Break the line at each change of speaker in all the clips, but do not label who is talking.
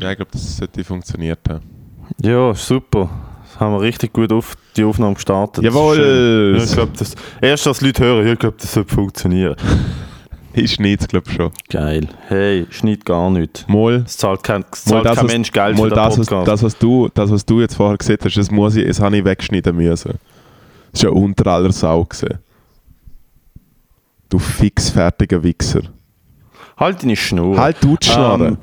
Ja, ich glaube, das sollte funktioniert haben.
Ja, super. Das haben wir richtig gut auf die Aufnahme gestartet.
Jawohl!
Ja, ich glaube, das erst, dass Leute hören, ich glaube, das sollte funktionieren.
Ich schneide es, glaube ich, schon.
Geil. Hey, schneid gar nicht.
Mal,
Es zahlt kein, es zahlt
das,
kein
was,
Mensch Geld
mal
für
das, was,
Podcast.
das, was, du, das, was du jetzt vorher gesehen hast, das, muss ich, das habe ich wegschneiden müssen. Das ist ja unter aller Sau gewesen. Du fixfertiger Wichser.
halt deine Schnur.
Halt du die Schnarre.
Ähm,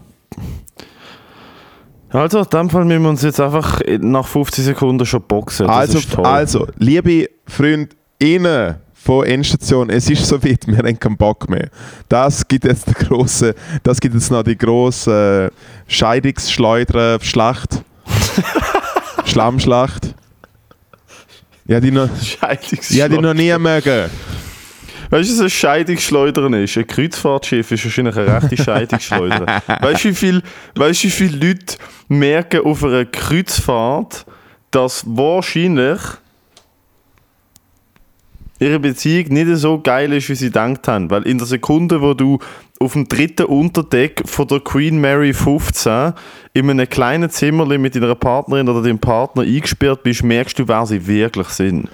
Also, in dem Fall müssen wir uns jetzt einfach nach 50 Sekunden schon boxen. Das
also, also, liebe FreundInnen von Endstation, es ist soweit, wir haben keinen Bock mehr. Das gibt jetzt, die grosse, das gibt jetzt noch die grosse äh, Scheidungsschleudern-Schlacht. Schlammschlacht. Ja, die noch,
Scheidungsschleudern.
ja, die noch nie mögen.
Weißt du, was ein Scheidungsschleudern ist? Ein Kreuzfahrtschiff ist wahrscheinlich eine rechte Scheidungsschleuder. weißt du, wie weißt, wie viele Leute merken auf einer Kreuzfahrt, dass wahrscheinlich ihre Beziehung nicht so geil ist, wie sie gedacht haben? Weil in der Sekunde, wo du auf dem dritten Unterdeck von der Queen Mary 15 in einem kleinen Zimmer mit deiner Partnerin oder deinem Partner eingesperrt bist, merkst du, wer sie wirklich sind.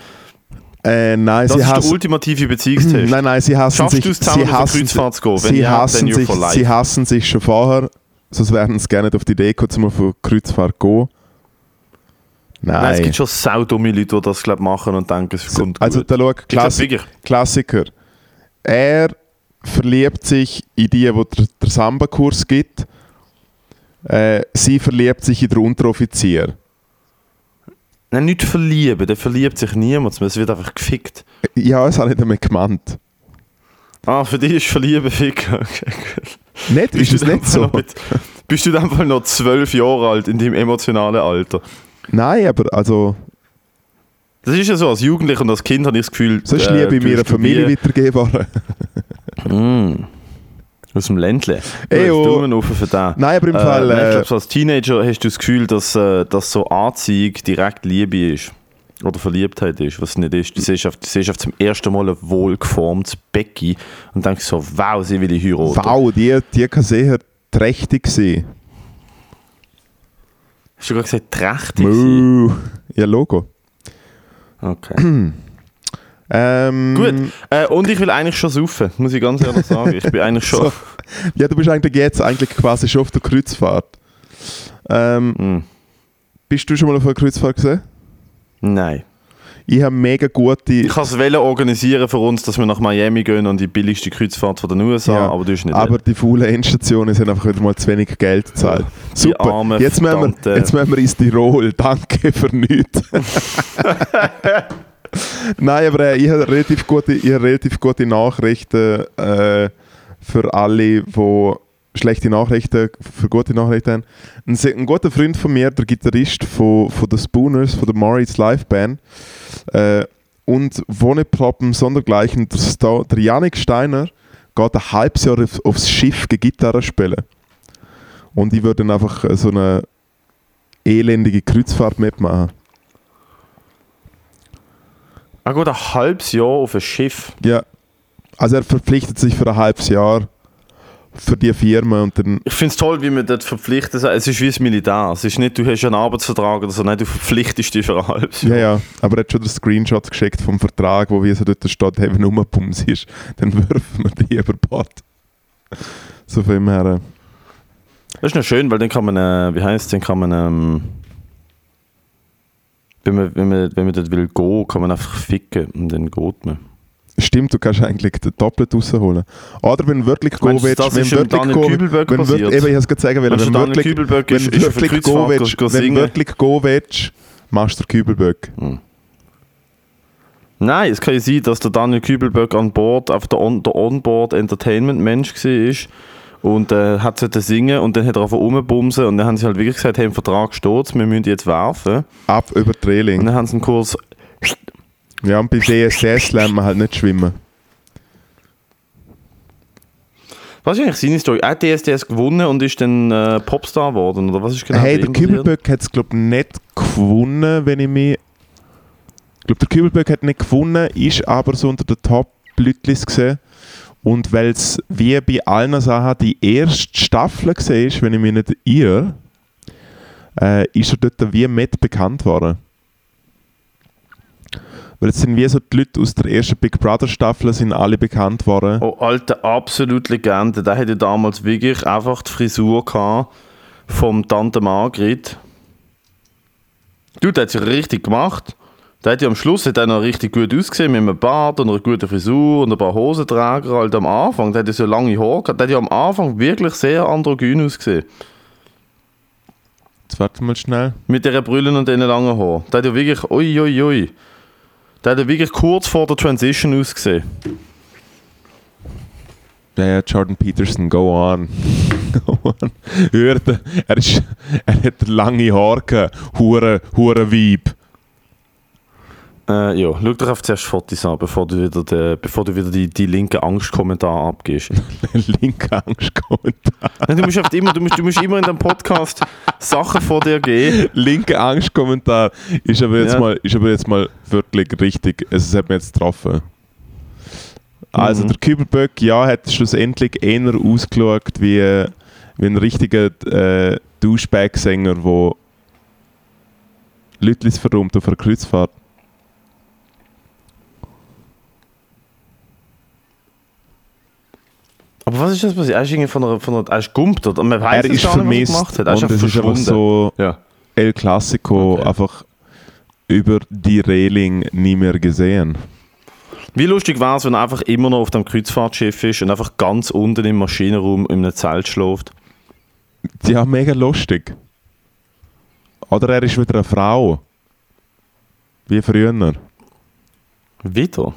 Äh, nein,
Das
sie
ist der
hassen,
ultimative Beziehungstest.
nein, nein, sie hassen
Schaffst
sich.
du es zusammen
sie hassen,
Kreuzfahrt zu gehen? Wenn
sie,
ja,
hassen sich sie hassen sich schon vorher, sonst wären sie gerne auf die Idee gekommen, zum auf eine Kreuzfahrt zu gehen. Nein.
Nein, es gibt schon saudumme Leute, die das glaub, machen und denken, es kommt
also da schau, Klassik. Klassiker. Er verliebt sich in die, die der, der Samba-Kurs gibt. Äh, sie verliebt sich in den Unteroffizier.
Nein, nicht verlieben, der verliebt sich niemand, es wird einfach gefickt.
Ja, das habe ich damit gemeint.
Ah, für dich ist Verlieben ficken. Okay, gut.
Nicht, ist es
du in
nicht so?
mit- Bist du in dem Fall noch zwölf Jahre alt in deinem emotionalen Alter?
Nein, aber also,
Das ist ja so, als Jugendlicher und als Kind habe ich das Gefühl,
sonst
äh,
liebe mir eine
hast
Familie weitergeben.
Mm. Aus dem Ländle.
Eyo.
Daumen auf für den.
Nein, aber im
Äh,
Fall.
nein, ich
Äh,
glaube, so als Teenager hast du das Gefühl, dass, äh, dass so Anziehung direkt Liebe ist. Oder Verliebtheit ist, was nicht ist. Du siehst auf, du siehst auf zum ersten Mal ein wohlgeformtes Becky und denkst so, wow, sie will ich heiraten.
wow, die, die kann sehr trächtig sein.
Hast du gerade gesagt, trächtig sein?
Ja, Logo.
Okay.
Ähm,
Gut. Äh, und ich will eigentlich schon saufen, muss ich ganz ehrlich sagen. Ich bin eigentlich schon...
So. Ja, du bist eigentlich jetzt eigentlich quasi schon auf der Kreuzfahrt. Ähm,
Mm.
bist du schon mal auf einer Kreuzfahrt gesehen?
Nein.
Ich habe mega gute.
Ich kann es organisieren für uns, dass wir nach Miami gehen und die billigste Kreuzfahrt von den USA,
Ja,
aber du nicht
aber die faulen Endstationen sind einfach wieder mal zu wenig Geld gezahlt. Super. Jetzt müssen, wir, jetzt müssen wir ins Tirol. Danke für nichts. Nein, aber äh, ich habe relativ gute, ich habe relativ gute Nachrichten äh, für alle, die schlechte Nachrichten für gute Nachrichten haben. Ein, ein guter Freund von mir, der Gitarrist von, von den Spooners, von der Moritz Live Band, äh, und Wohneproppen sondergleichen, der, Sta- der Janik Steiner geht ein halbes Jahr auf, aufs Schiff Gitarre spielen. Und ich würde dann einfach äh, so eine elendige Kreuzfahrt mitmachen.
Er geht ein halbes Jahr auf ein Schiff.
Ja. Also er verpflichtet sich für ein halbes Jahr für die Firma und dann.
Ich finde es toll, wie man dort verpflichtet ist. Es ist wie das Militär. Es ist nicht, du hast einen Arbeitsvertrag oder so, nein, du verpflichtest dich für ein halbes
Ja,
Jahr.
ja. Aber er hat schon den Screenshot geschickt vom Vertrag, wo wie so dort steht, hey, wenn nur Pums ist, dann werfen wir die über Bord. So von dem her. äh,
Das ist noch schön, weil dann kann man, äh, wie heißt es, dann kann man, ähm, wenn man, wenn, man, wenn man dort will gehen, kann man einfach ficken und dann geht man.
Stimmt, du kannst eigentlich den doppelt rausholen. Oder wenn wirklich
du,
willst, wenn wirklich
Kübelberg
wenn wirklich, eben, ich habe es
du,
wenn wirklich, wenn wirklich willst,
go- go
wenn wirklich gehen willst, machst du den Kübelböck.
Nein, es kann ja sein, dass der Daniel Kübelberg an Bord, auf der, On der Onboard-Entertainment-Mensch war und äh, hat sollte singen und dann hat er rumbumsen und dann haben sie halt wirklich gesagt, hey, im Vertrag steht wir müssen jetzt werfen.
Ab über die
Und dann haben sie einen Kurs
Ja, und bei DSS lernt man halt nicht schwimmen.
Was ist eigentlich seine Story? Er hat DSDS gewonnen und ist dann äh, Popstar geworden, oder was ist genau
hey, der? Kübelböck hat es, glaube ich, nicht gewonnen, wenn ich mich. Ich glaube, der Kübelböck hat nicht gewonnen, ist aber so unter den Top-Leuten gesehen. Und weil es wie bei allen Sachen die erste Staffel war, wenn ich mich nicht irre, äh, ist er dort wie mit bekannt worden. Weil es sind wie so die Leute aus der ersten Big Brother Staffel sind alle bekannt worden.
Oh, alte, absolut Legende. Der hatte damals wirklich einfach die Frisur vom Tante Margrit. Du, der hat sich richtig gemacht. Der hat ja am Schluss hat er noch richtig gut ausgesehen mit einem Bart und einer guten Frisur und ein paar Hosenträger halt am Anfang. Der hat ja so lange Haare gehabt. Der hat ja am Anfang wirklich sehr androgyn ausgesehen.
Jetzt warte mal schnell.
Mit der Brille und den langen Haaren. Der hat ja wirklich, ui, ui, ui. Der hat ja wirklich kurz vor der Transition ausgesehen.
Ja, ja, Jordan Peterson, go on. go on. Hörte, er, ist, er hat lange Haare gehabt. Hure, hure Vibe.
Äh, ja, schau doch auf zuerst Fotos an, bevor du wieder, die, bevor du wieder die, die linken Angstkommentare abgibst.
Linke Angstkommentar.
Nein, du, musst einfach immer, du, musst, du musst immer in dem Podcast Sachen vor dir geben.
Linke Angstkommentar ist aber jetzt,
Ja.
mal, ist aber jetzt mal wirklich richtig. Es hat mich jetzt getroffen. Also,
Mhm.
der Kübelböck, ja, hat schlussendlich eher ausgeschaut wie, wie ein richtiger äh, Douchebag-Sänger, der Leute verrummt auf einer Kreuzfahrt.
Aber was ist das passiert? Er ist irgendwie von einer, von einer er ist gumpt, oder? Man weiß
er ist
gar nicht,
vermisst
was er gemacht hat. Ist
und es ist einfach so
ja.
El Clasico
Okay.
einfach über die Reling nie mehr gesehen.
Wie lustig wäre es, wenn er einfach immer noch auf dem Kreuzfahrtschiff ist und einfach ganz unten im Maschinenraum in einem Zelt schläft?
Ja, mega lustig. Oder er ist wieder eine Frau. Wie früher.
Wieder?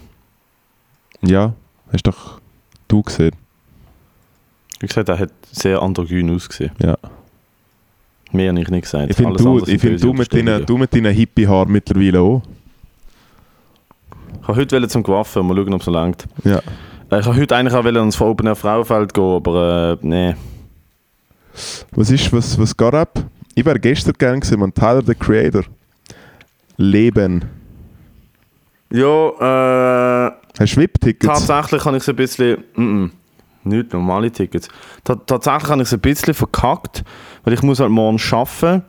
Ja, hast doch du gesehen.
Wie gesagt, er hat sehr androgyn ausgesehen.
Ja.
Mehr habe ich nicht gesagt.
Ich finde du, ich find, du mit deinen, du mit deinen Hippie-Haaren mittlerweile auch.
Ich wollte heute zum Gewaffen, mal schauen, ob es langt.
Ja.
Äh, Ich wollte heute eigentlich auch ans Open Air Frauenfeld gehen, aber äh, nee.
Was ist, was, was geht ab? Ich wäre gestern gern gewesen, man. Tyler, the Creator. Leben.
Ja, äh,
Hast du VIP-Tickets?
tatsächlich kann ich es ein bisschen. Mm -mm, nicht normale Tickets. Ta tatsächlich habe ich es ein bisschen verkackt, weil ich muss halt morgen arbeiten.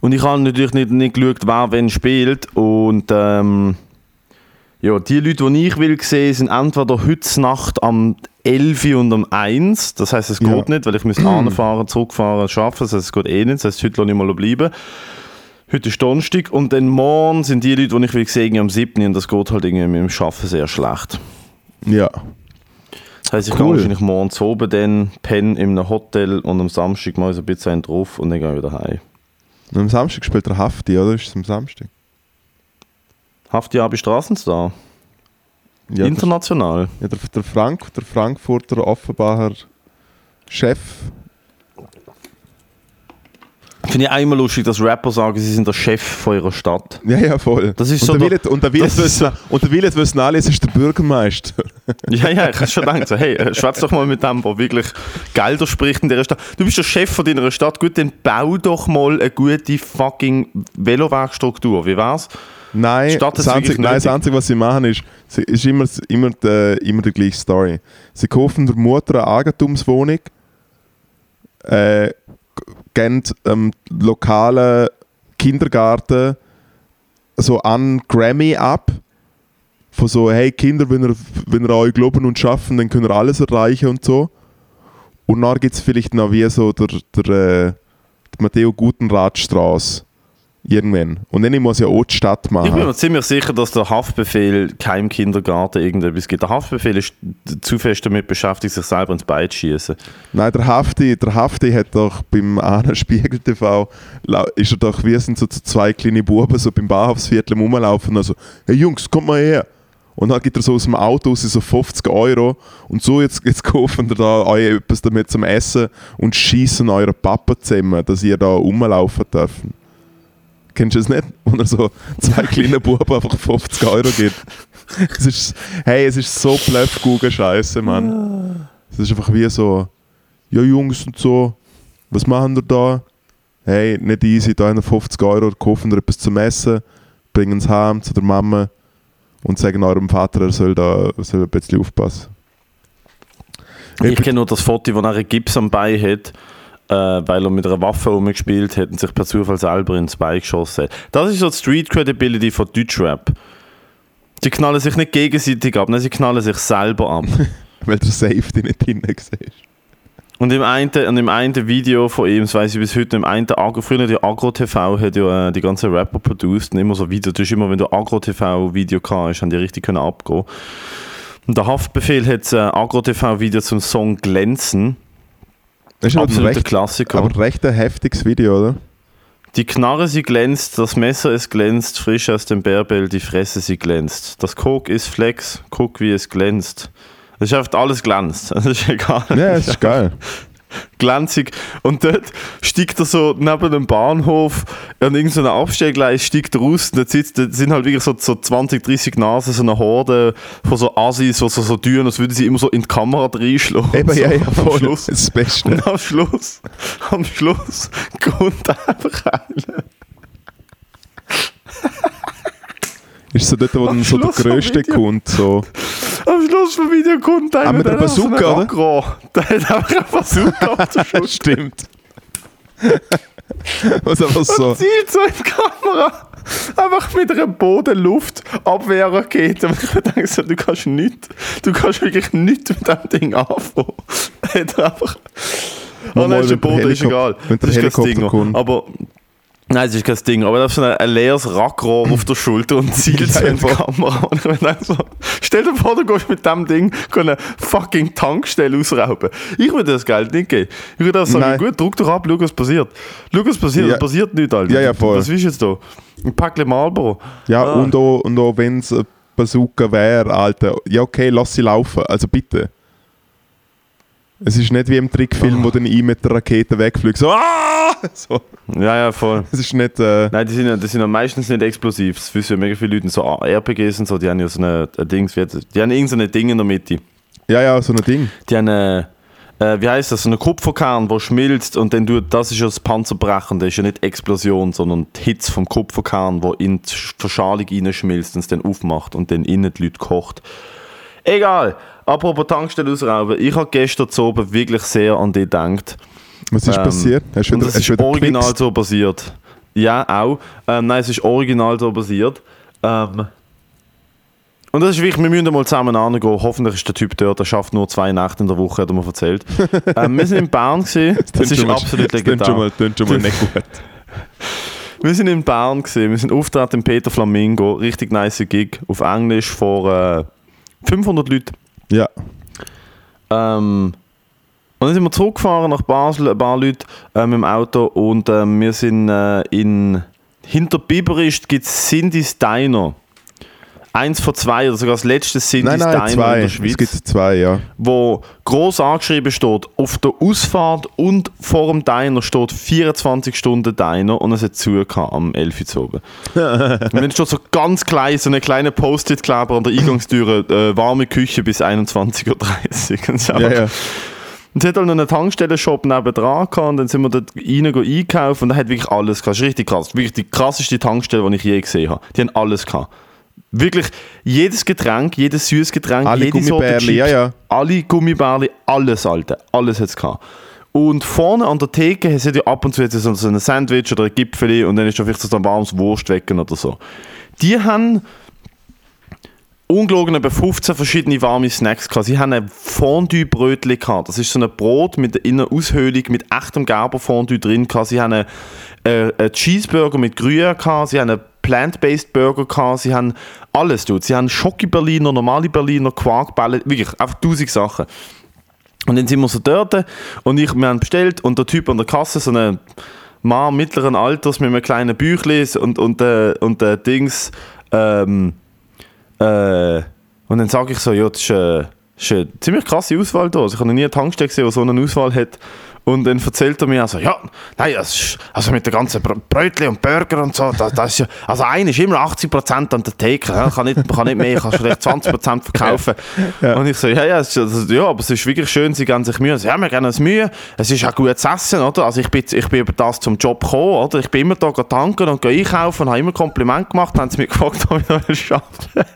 Und ich habe natürlich nicht, nicht geschaut, wer wen spielt. Und ähm, ja, die Leute, die ich will sehen, sind entweder heute Nacht am 11 Uhr und um 1. Das heisst, es
Ja.
geht nicht, weil ich muss anfahren, zurückfahren, arbeiten. Das heisst, es geht eh nicht. Das heisst, heute lasse ich mal bleiben. Heute ist Donnerstag und dann morgen sind die Leute, die ich will sehen, am 7. und das geht halt irgendwie mit dem Arbeiten sehr schlecht.
Ja.
Das heisst, ich
Cool.
gehe wahrscheinlich morgen zu oben dann, pennen in einem Hotel und am Samstag mal so ein bisschen einen drauf und dann gehe ich wieder heim.
Und am Samstag spielt der Hafti, oder? Ist es am Samstag?
Hafti Abi Straßenstar.
Ja, der,
International.
ja, der, der, Frank, der Frankfurter Offenbacher Chef.
Finde ich einmal lustig, dass Rapper sagen, sie sind der Chef von ihrer Stadt.
Ja, ja, voll.
Das ist
und
so
der
der-
Willet, und der Willet wissen, der Willet wissen alle, es ist der Bürgermeister.
Ja, ja, ich habe schon gedacht, so, hey, äh, schwätz doch mal mit dem, der wirklich Gelder spricht in dieser Stadt. Du bist der Chef von deiner Stadt, gut, dann bau doch mal eine gute fucking Velowegstruktur. Wie wär's?
Nein, das Einzige, nein, das. Einzige, was sie machen, ist, sie, ist immer, immer, die, immer die gleiche Story. Sie kaufen der Mutter eine Eigentumswohnung, äh, geben ähm, lokalen Kindergarten so an Grammy ab. Von so, hey Kinder, wenn ihr, wenn ihr an euch glauben und schaffen, dann könnt ihr alles erreichen und so. Und dann gibt es vielleicht noch wie so der, der, äh, die Matteo Gutenratstraße. Irgendwann. Und dann muss ja auch die Stadt machen.
Ich bin mir ziemlich sicher, dass der Haftbefehl keinem Kindergarten irgendetwas gibt. Der Haftbefehl ist zu fest damit beschäftigt, sich selber ins Bein zu schießen.
Nein, der Hafti, der Hafti hat doch beim einen Spiegel TV, ist er doch, wir sind so zwei kleine Buben so beim Bahnhofsviertel rumlaufen und so, hey Jungs, kommt mal her. Und dann gibt er so aus dem Auto raus so 50 Euro und so, jetzt, jetzt kaufen wir da euch etwas damit zum Essen und schießen eure Papa zusammen, dass ihr da rumlaufen dürft. Kennst du das nicht? Wo er so zwei kleine Buben einfach 50 Euro gibt. Es ist, hey, es ist so Blöffgugen-Scheiße, Mann. Es ist einfach wie so, ja Jungs und so, was machen wir da? Hey, nicht easy, da haben wir 50 Euro, kaufen wir etwas zum Essen, bringen es heim zu der Mama und sagen eurem Vater, er soll da soll ein bisschen aufpassen.
Ich kenne nur das Foto, wo er einen Gips am Bein hat äh, weil er mit einer Waffe rumgespielt hat und sich per Zufall selber ins Bein geschossen hat. Das ist so die Street Credibility von Deutschrap. Sie knallen sich nicht gegenseitig ab, nein, sie knallen sich selber ab.
Weil der Safety nicht drin siehst.
Und im einen, und im einen Video von ihm, das weiß ich bis heute, im einen Agro, früher die Agro TV hat ja äh, die ganzen Rapper produced und immer so Videos. Das ist immer, wenn du Agro TV Video hast, haben die richtig können abgehen. Und der Haftbefehl hat ein äh, Agro TV Video zum Song Glänzen.
Das ist
Absoluter
recht,
Klassiker.
aber recht ein heftiges Video, oder?
Die Knarre sie glänzt, das Messer es glänzt, frisch aus dem Bärbell, die Fresse sie glänzt. Das Coke ist Flex, guck wie es glänzt. Das ist einfach alles glänzt. Das ist egal.
Ja, das ist geil.
Glanzig. Und dort steigt er so neben dem Bahnhof an irgendeinem Abstellgleis, steigt er raus. Und dort, sitzt, dort sind halt wirklich so, so 20, 30 Nasen, so eine Horde von so Assis, die so, so tun, als würden sie immer so in die Kamera reinschlagen.
Eben,
so,
ja, ja,
am
voll.
Schluss.
Das ist das Beste.
Und am Schluss, am Schluss kommt einfach einer.
Ist so dort, wo dann so der Größte kommt, so.
Am Schluss vom Video kommt einer,
Ah, mit der Bazooka, oder?
Der hat einfach eine Bazooka Schulter.
Stimmt. Was einfach so.
Und zielt so in die Kamera. Einfach mit einer Bodenluftabwehrrakete. Und ich denke so, du kannst nichts, du kannst wirklich nichts mit dem Ding anfangen. Hat einfach... Oh nein, ist der Boden, ist egal.
wenn der
Das ist Ding.
kommt.
Aber... Nein, das ist kein Ding. Aber er hat so ein, ein leeres Rackrohr auf der Schulter und zielt so in die
voll.
Kamera. Und ich denke so, stell dir vor, du gehst mit dem Ding eine fucking Tankstelle ausrauben. Ich würde das Geld nicht geben. Ich würde sagen,
Nein.
gut, druck doch ab, schau, was passiert. Schau, was passiert.
Ja.
Da passiert nichts, Alter.
Ja, ja, voll.
Was du jetzt da? Ein Päckchen Marlboro.
Ja,
Ah.
und auch, und auch wenn es ein Bazooka wäre, Alter. Ja, okay, lass sie laufen. Also bitte. Es ist nicht wie im Trickfilm,
Ah.
wo dann ich mit der Rakete wegfliegt. So, ah! so.
Ja, ja, voll.
Es ist nicht. Äh,
Nein, die sind, ja- die sind ja meistens nicht explosiv. Das wissen ja mega viele Leute. So RPGs und so, die haben ja so eine, ein das? die haben irgendein Ding in der Mitte.
ja, ja, so ein Ding.
Die haben eine, äh, wie heißt das, so einen Kupferkern, der schmilzt und dann tut, das ist ja das Panzerbrechen, das ist ja nicht Explosion, sondern die Hitze vom Kupferkern, der in die Verschalung reinschmilzt und es dann aufmacht und dann innen die Leute kocht. Egal, apropos Tankstelle ausrauben, ich habe gestern oben wirklich sehr an dich gedacht.
Was ist
Ähm,
passiert? Hast du wieder,
das
hast
ist original
gewichst?
so passiert. Ja, auch. Ähm, nein, es ist original so passiert. Ähm, und das ist wichtig, wir müssen mal zusammen angehen. Hoffentlich ist der Typ dort, der schafft nur zwei Nächte in der Woche, hat er mir erzählt. ähm, wir sind in Bern gesehen. Das
klingt
ist absolut
das klingt schon mal,
legendär.
schon mal nicht gut.
Wir sind in Bern gesehen. Wir sind auftreten im Peter Flamingo. Richtig nice Gig auf Englisch vor äh, 500 Leuten.
Ja.
Ähm, und dann sind wir zurückgefahren nach Basel, ein paar Leute äh, mit dem Auto und ähm, wir sind äh, in hinter Biberist gibt es Cindy's Diner. Eins von zwei oder sogar das letzte Cindy's
Nein, nein,
Diner
zwei.
in der
Es
Schweiz,
gibt zwei, ja.
wo groß angeschrieben steht, auf der Ausfahrt und vor dem Diner steht 24 Stunden Diner und es hat zu am 11 Uhr zu oben. und dann steht so ganz klein, so eine kleine Post-it-Kleber an der Eingangstüre, äh, warme Küche bis 21.30 Uhr.
Ja, ja.
Und es hat halt noch einen Tankstellenshop nebenan gehabt und dann sind wir dort rein einkaufen und da hat wirklich alles gehabt. Das ist richtig krass. Wirklich die krasseste Tankstelle, die ich je gesehen habe. Die haben alles gehabt. Wirklich jedes Getränk, jedes süßes Getränk,
Alle
jede
Gummibärli, ja, ja.
alle Gummibärli, alles, Alte. Alles hat es gehabt. Und vorne an der Theke hat es ja ab und zu jetzt so ein Sandwich oder ein Gipfeli und dann ist da vielleicht so ein warmes Wurst wecken oder so. Die haben ungelogen etwa 15 verschiedene warme Snacks gehabt. Sie haben ein Fondue-Brötchen gehabt. Das ist so ein Brot mit der Innenaushöhlung mit echtem Gerber-Fondue drin gehabt. Sie haben einen, äh, einen Cheeseburger mit Gruyère gehabt. Sie haben einen Plant-Based Burger gehabt. Sie haben alles dort. Sie haben Schoki-Berliner, normale Berliner, Quarkbälle. Wirklich, einfach tausend Sachen. Und dann sind wir so dort und ich, wir haben bestellt und der Typ an der Kasse, so ein Mann mittleren Alters mit einem kleinen Büchlein und, und, äh, und äh, Dings, ähm, äh, und dann sage ich so, ja, das ist, äh, das ist eine ziemlich krasse Auswahl da. Also ich habe noch nie eine Tankstelle gesehen, die so eine Auswahl hat. Und dann erzählt er mir also, ja, nein, das ist, also mit den ganzen Br- Brötchen und Burger und so, das, das ist ja, also einer ist immer 80% an der Theke, ja, kann nicht, man kann nicht mehr, kann vielleicht 20% verkaufen. Und ich so, ja, ja, ist, also, ja, aber es ist wirklich schön, sie geben sich Mühe. Also, ja, wir geben uns Mühe, es ist auch gutes Essen, oder? Also ich bin, ich bin über das zum Job gekommen, oder? Ich bin immer da tanken und gehe einkaufen und habe immer Kompliment gemacht, haben sie mich gefragt, ob ich noch arbeite.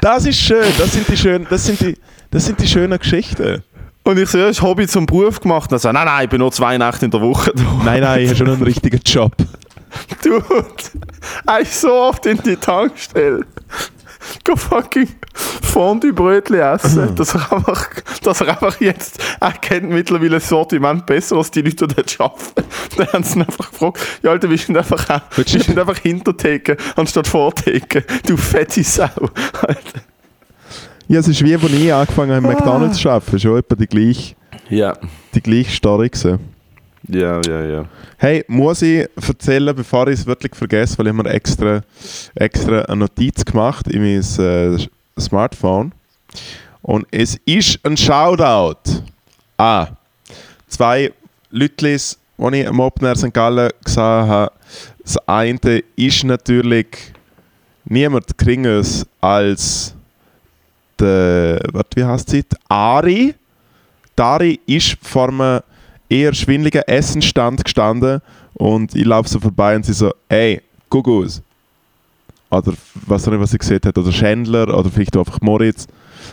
Das ist schön. Das sind die schönen, das sind die, Das sind die schönen Geschichten.
Und ich so, ja, das Hobby zum Beruf gemacht. Und so, nein, nein, ich bin nur zwei Nächte in der Woche da.
Nein, nein, ich habe schon einen richtigen Job.
Dude, eigentlich so oft in die Tankstelle. Go fucking Fondue-Brötchen essen. dass, er einfach, dass er einfach jetzt, er kennt mittlerweile das Sortiment besser als die Leute, dort arbeiten. Dann haben sie ihn einfach gefragt, ja Alter, wir sind einfach, wir sind einfach Hintertheke anstatt Vortheke. Du fette Sau. Alter.
Ja, es ist wie, als ich angefangen habe, im McDonalds zu arbeiten. Schon etwa die gleiche,
Ja.
die gleiche Story gewesen.
Ja, ja, ja.
Hey, muss ich erzählen, bevor ich es wirklich vergesse, weil ich mir extra, extra eine Notiz gemacht in mein äh, Smartphone. Und es ist ein Shoutout an zwei Leute, die ich am Open Air St. Gallen gesehen habe. Das eine ist natürlich niemand geringeres als der, wie heißt sie? Die Ari. Die Ari ist vor einem eher schwindeligen Essenstand gestanden und ich laufe so vorbei und sie so, ey, Gugus. Oder was auch nicht, was sie gesehen hat, oder Schändler oder vielleicht auch einfach Moritz.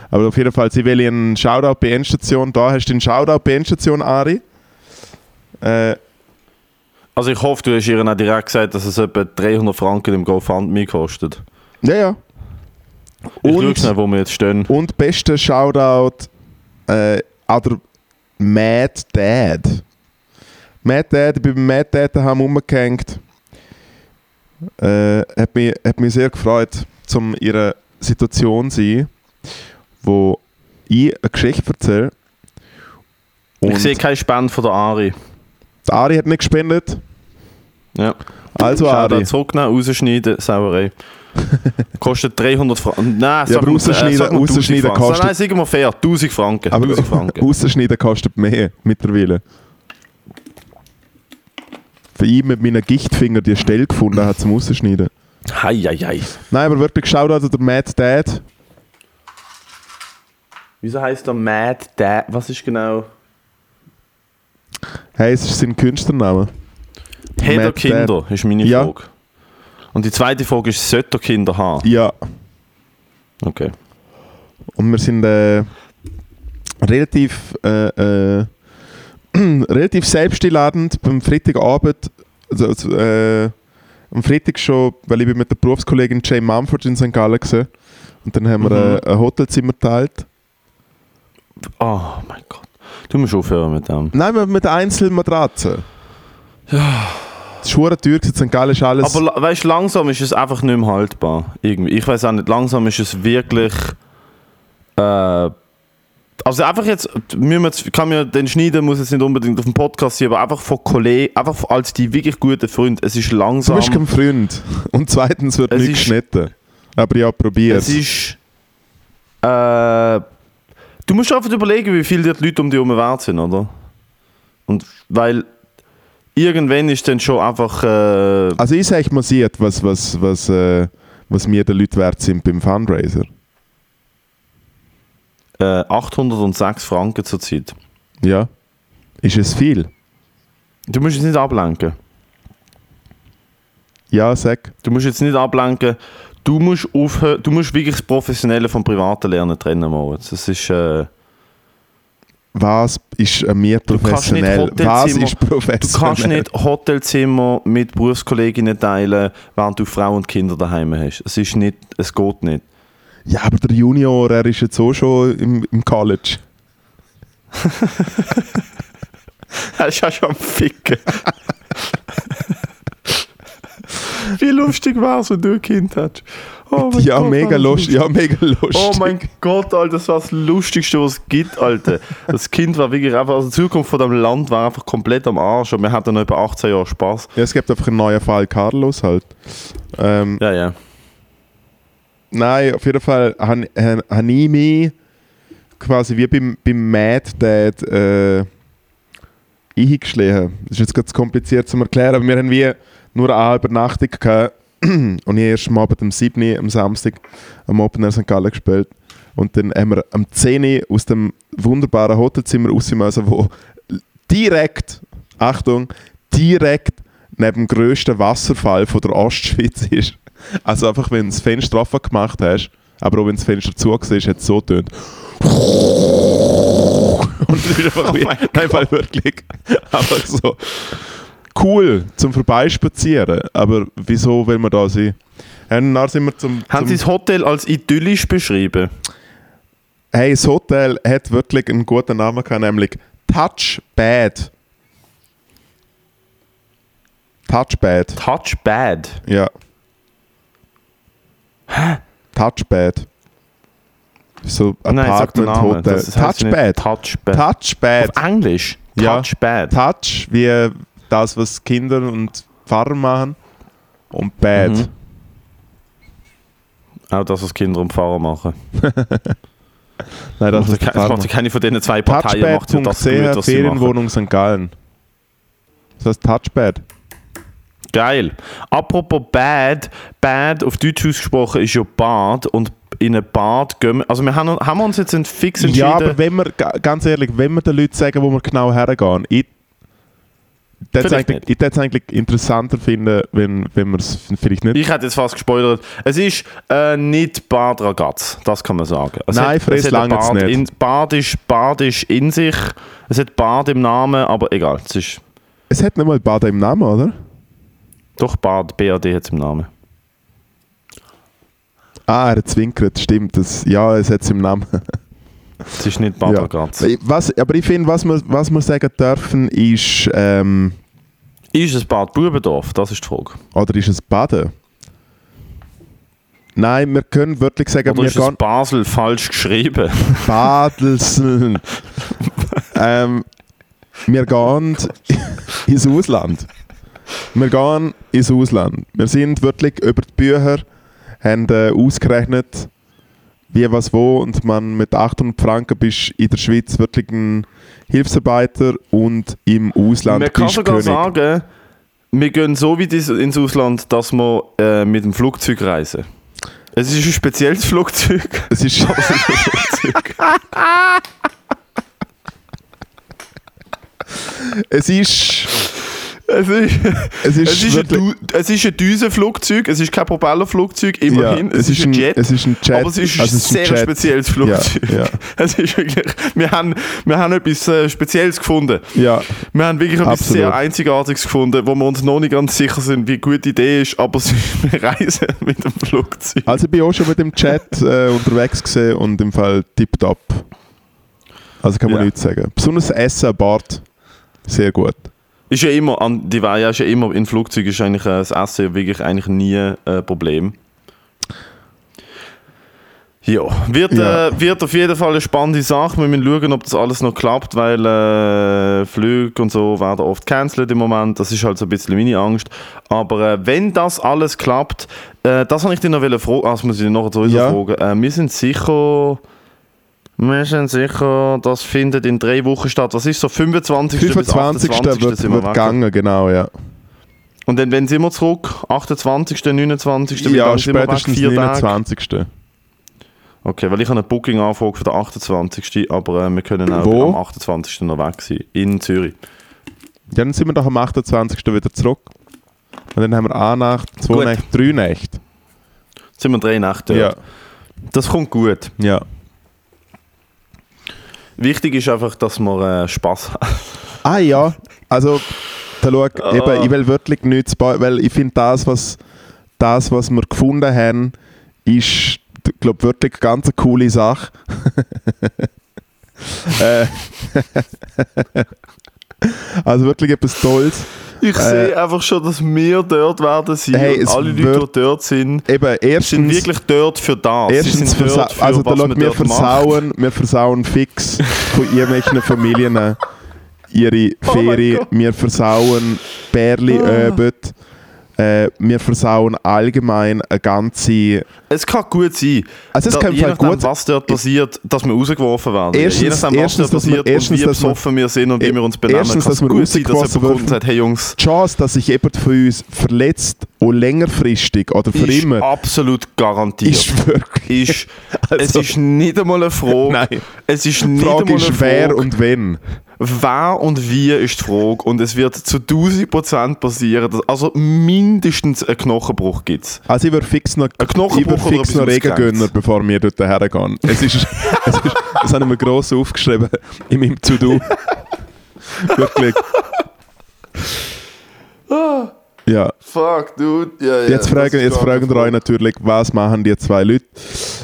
Aber auf jeden Fall, sie will einen Shoutout bei Endstation. Da hast du den Shoutout bei Endstation, Ari. Äh,
Also ich hoffe, du hast ihr auch direkt gesagt, dass es etwa 300 Franken im GoFundMe kostet.
ja, ja.
Ich
Und,
schnell, wo wir jetzt stehen.
und bester Shoutout äh, an der Mad Dad. Mad Dad, ich bin beim Mad Dad daheim rumgehängt. Äh, hat, mich, hat mich sehr gefreut, um ihre Situation zu sein, wo ich eine Geschichte erzähle.
Ich sehe keine Spende von der Ari.
die Ari hat nicht gespendet.
Ja.
Also
Shoutout
Ari.
zurücknehmen, rausschneiden, Sauerei. kostet 300 Franken. Nein, sag
aber rausschneiden-
1000
rausschneiden kostet-
Nein, sagen wir fair, 1000 Franken.
Aber
1000 Franken.
Ausschneiden kostet mehr mittlerweile. Für ihn mit meinen Gichtfinger die Stelle gefunden hat zum Ausschneiden.
Hei, hei, hei.
Nein, aber wirklich geschaut hat der Mad Dad.
Wieso heißt der Mad Dad? Was ist genau?
Hey, es ist sein Künstlername.
Hat er Kinder? Ist meine
Ja.
Und die zweite Frage ist, sollte er Kinder haben?
Ja.
Okay.
Und wir sind äh, relativ, äh, äh, relativ selbsteinladend beim Freitagabend, also, äh, am Freitag schon, weil ich bin mit der Berufskollegin Jay Mumford in St. Gallen gesehen und dann haben wir
Mhm.
äh, ein Hotelzimmer geteilt.
Oh mein Gott. Du musst aufhören mit dem.
Nein, mit Einzelmatratzen. Ja. Ist verdammt teuer. St. Gallen ist alles...
Aber weißt du, langsam ist es einfach nicht mehr haltbar. Irgendwie. Ich weiß auch nicht, langsam ist es wirklich. Äh, also einfach jetzt, müssen wir jetzt, kann mir den schneiden, muss jetzt nicht unbedingt auf dem Podcast sein, aber einfach von Kollegen, einfach als die wirklich guten Freunde. Es ist
du
langsam.
bist kein Freund. Und zweitens wird
Es
nicht geschnitten. Aber ja, probier
es ist. Äh, du musst einfach überlegen, wie viel die Leute um dich herum wert sind, oder? Und weil irgendwann ist dann schon einfach. Äh,
Also ich sage mal sieht, was, was, was, äh, was mir den Leuten wert sind beim Fundraiser.
äh, 806 Franken zurzeit.
Ja. Ist es viel?
Du musst jetzt nicht ablenken.
Ja, sag.
Du musst jetzt nicht ablenken. Du musst aufhören, du musst wirklich das Professionelle vom Privaten lernen trennen, Moritz. Das ist, äh,
Was ist mir professionell? Was ist professionell?
du kannst nicht Hotelzimmer mit Berufskolleginnen teilen, während du Frauen und Kinder daheim hast. Es ist nicht, es geht nicht.
Ja, aber der Junior, er ist jetzt auch schon im, im College.
Er ist ja schon am Ficken. Wie lustig war es, wenn du ein Kind hast. Oh mein
ja,
Gott,
mega
das
lustig. Ja, mega lustig.
Oh mein Gott, Alter, das war das Lustigste, was es gibt, Alter. Das Kind war wirklich einfach, also die Zukunft von dem Land war einfach komplett am Arsch und wir hatten noch über 18 Jahre Spaß.
Ja, es gibt einfach einen neuen Fall Carlos halt. Ähm,
Ja, ja.
Nein, auf jeden Fall habe hab ich mich quasi wie beim, beim Mad Dad äh, eingeschlichen. Das ist jetzt ganz kompliziert zu erklären, aber wir haben wie nur eine Übernachtung gehabt und ich erst am Abend um 7 Uhr am Samstag am Open Air St. Gallen gespielt. Und dann haben wir am 10 Uhr aus dem wunderbaren Hotelzimmer raus müssen, wo direkt, Achtung, direkt neben dem grössten Wasserfall von der Ostschweiz ist. Also einfach, wenn du das Fenster offen gemacht hast, aber auch wenn das Fenster zu war, hat es so tönt. Und es ist einfach wie, nein, weil wirklich einfach so cool zum Vorbeispazieren. Aber wieso will man da sein? Und dann sind wir zum,
Haben
zum
Sie das Hotel als idyllisch beschrieben?
Hey, das Hotel hat wirklich einen guten Namen gehabt, nämlich Touch Bad. Touch Bad,
Touch Bad.
ja. Touch Bad. So Apartment. Hotel. Touch Bad.
Touch Bad.
Touch Bad.
Auf Englisch?
Ja.
Touch Bad.
Touch wie das, was Kinder und Pfarrer machen. Und Bad.
Mhm. Auch das, was Kinder und Pfarrer machen.
Nein, das Pfarrer.
macht ja keine von diesen zwei Parteien macht ja das gut, was.
Ferienwohnung St. Gallen. Das heißt Touchbad.
Geil. Apropos Bad, Bad auf Deutsch ausgesprochen ist ja Bad und in ein Bad gehen wir, also wir haben, haben wir uns jetzt fix entschieden,
Ja, aber wenn wir, ga- ganz ehrlich, wenn wir den Leuten sagen, wo wir genau hergehen, ich würde es
Vielleicht
eigentlich, ich würd's eigentlich interessanter finden, wenn, wenn wir es vielleicht nicht...
ich hätte jetzt fast gespoilert, es ist äh, nicht Bad Ragaz, das kann man sagen. Es
Nein,
es
es
ein
lange
Bad,
nicht.
in, Bad, ist, Bad ist in sich, es hat Bad im Namen, aber egal, es ist
Es hat nicht mal Baden im Namen, oder?
doch Bad, BAD hat es im Namen.
Ah, er hat zwinkert, stimmt. Das, ja, es hat es im Namen.
Es ist nicht Bad
Ja.
Ragaz.
Was, aber ich finde, was wir, was wir sagen dürfen, ist... Ähm,
Ist es Bad Bubendorf? Das ist die Frage.
oder ist es Baden? Nein, wir können wirklich sagen,
Oder
wir
ist es. Basel falsch geschrieben?
Badelsen. ähm, wir gehen ins Ausland. Wir gehen ins Ausland. Wir sind wirklich über die Bücher, haben äh, ausgerechnet, wie, was, wo und man mit 800 Franken bist in der Schweiz wirklich ein Hilfsarbeiter und im Ausland
Man kann
bist
sogar
König.
sagen, wir gehen so weit ins- ins Ausland, dass wir äh, mit dem Flugzeug reisen. Es ist ein spezielles Flugzeug.
Es ist,
ist ein Flugzeug.
es ist,
Es ist,
es ist,
es ist, ein,
wirklich,
Du- es ist ein Düsenflugzeug, es ist kein Propellerflugzeug, immerhin.
ja,
es, ist ein Jet.
Es ist ein Jet.
aber es ist
also
ein
es ein
sehr
Jet.
spezielles Flugzeug.
Ja, ja.
Es ist wirklich, wir, haben, wir haben etwas äh, Spezielles gefunden.
Ja,
Wir haben wirklich etwas
Absolut.
sehr Einzigartiges gefunden, wo wir uns noch nicht ganz sicher sind, wie eine gute Idee ist, aber es wir reisen mit dem Flugzeug.
Also ich bin auch schon mit dem Chat äh, unterwegs gesehen und im Fall tipptopp. Also kann man
Ja.
nichts sagen. Besonders Essen Bord, sehr gut.
Ist ja immer, an die ist ja immer in Flugzeugen ist eigentlich äh, das Essen ja wirklich eigentlich nie ein äh, Problem. Ja, wird,
Ja.
Äh, wird auf jeden Fall eine spannende Sache. Wir müssen schauen, ob das alles noch klappt, weil äh, Flüge und so werden oft cancelled im Moment. Das ist halt so ein bisschen meine Angst. Aber äh, wenn das alles klappt, äh, das habe ich dir noch fragen. Ah, das muss ich dir noch sowieso
Ja.
fragen. Wir sind sicher. Wir sind sicher, das findet in drei Wochen statt. Was ist so 25. bis
25.
28.
wird,
sind wir
wird gegangen, genau, ja.
Und dann, wenn sind wir zurück? 28., 29. Wie
Ja, spätestens
Vier Tage?
29.
Okay, weil ich habe eine Booking-Anfrage für den 28. Aber äh, wir können auch
Wo?
am 28. noch weg sein. In Zürich.
Ja, dann sind wir doch am 28. wieder zurück. Und dann haben wir eine Nacht, zwei. Nächte, drei Nächte.
Sind wir drei Nächte
Ja.
Das kommt gut.
ja.
Wichtig ist einfach, dass wir äh, Spaß haben.
Ah ja, also da schau,
Ah.
eben, ich will wirklich nichts spoilern, weil ich finde das was, das, was wir gefunden haben, ist, glaube wirklich eine ganz coole Sache. äh, also wirklich etwas Tolles.
Ich
Äh,
sehe einfach schon, dass wir dort werden sein.
Hey,
alle Leute, die dort sind,
Eben,
sind
erstens,
wirklich dort für das.
Erstens
sind für,
also da
was
schau,
man
wir
macht.
versauen, wir versauen fix von irgendwelchen Familien ihre
Oh
Ferien.
Gott.
wir versauen Bärli
Ah.
Öbet. Äh, wir versauen allgemein eine ganze.
Es kann gut sein,
Also es
da,
kann
je nachdem,
gut
was dort passiert, dass wir rausgeworfen werden.
Erstens-
je nachdem, was
erstens,
dort
dass wir-
passiert
erstens,
und wie
dass
besoffen wir sind und wie wir uns benehmen,
erstens,
kann
dass
es
wir
gut sein, dass jemand kommt und sagt, hey Jungs,
Die Chance, dass sich jemand von uns verletzt und längerfristig oder für
ist
immer,
absolut garantiert.
ist wirklich.
Ist,
Also-
es ist nicht einmal eine Frage.
Nein.
Es ist nicht
Frage
einmal eine
ist, wer
Frage.
und wenn.
Wer und wie ist die Frage und es wird zu 1000% passieren, dass, also mindestens einen Knochenbruch gibt.
Also ich würde fix noch,
Ein
ich würd
oder
fix noch Regen gönnen, bevor wir dort hergehen. Es ist, es ist, das habe ich mir gross aufgeschrieben in meinem To-Do. Wirklich. Ja,
Fuck, dude. Ja, ja,
jetzt fragen, jetzt fragen wir euch natürlich, was machen die zwei Leute?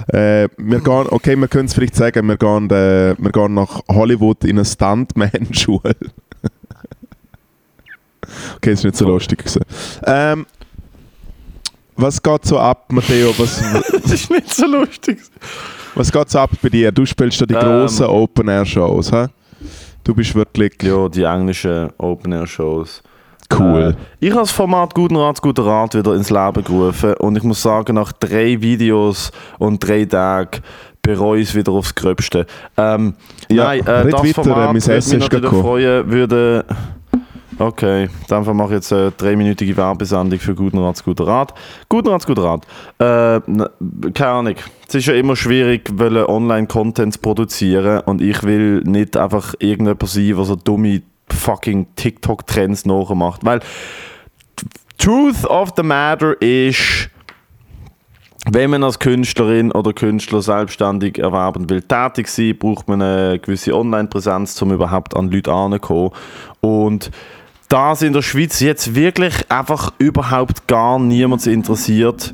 Äh, wir gehen, okay, wir können es vielleicht sagen, wir gehen, äh, wir gehen nach Hollywood in eine Stuntman-Schule. okay, das ist nicht so lustig. gewesen. Ähm, was geht so ab, Matteo? Was,
Das ist nicht so lustig.
Was geht so ab bei dir? Du spielst da die
Ähm.
grossen Open-Air-Shows, hä? Du bist wirklich
Ja, die englischen Open-Air-Shows.
Cool.
Äh, ich habe das Format Guten Rat, Guter Rat wieder ins Leben gerufen und ich muss sagen, nach drei Videos und drei Tagen bereue ich es wieder aufs Gröbste. Ähm,
Ja,
nein, äh, das
weiter,
Format
äh, mein
würde mich freuen, würde... Okay, dann mache ich jetzt eine dreiminütige Werbesendung für Guten Rat, Guter Rat. Guten Rat, Guter Rat. Äh, n- keine Ahnung. Es ist ja immer schwierig, Online-Content zu produzieren und ich will nicht einfach irgendjemand sein, der so dumme fucking TikTok-Trends nachmacht. Weil Truth of the matter ist, wenn man als Künstlerin oder Künstler selbstständig erwerben will, tätig sein, braucht man eine gewisse Online-Präsenz, um überhaupt an Leute heranzukommen. Und da es in der Schweiz jetzt wirklich einfach überhaupt gar niemand interessiert,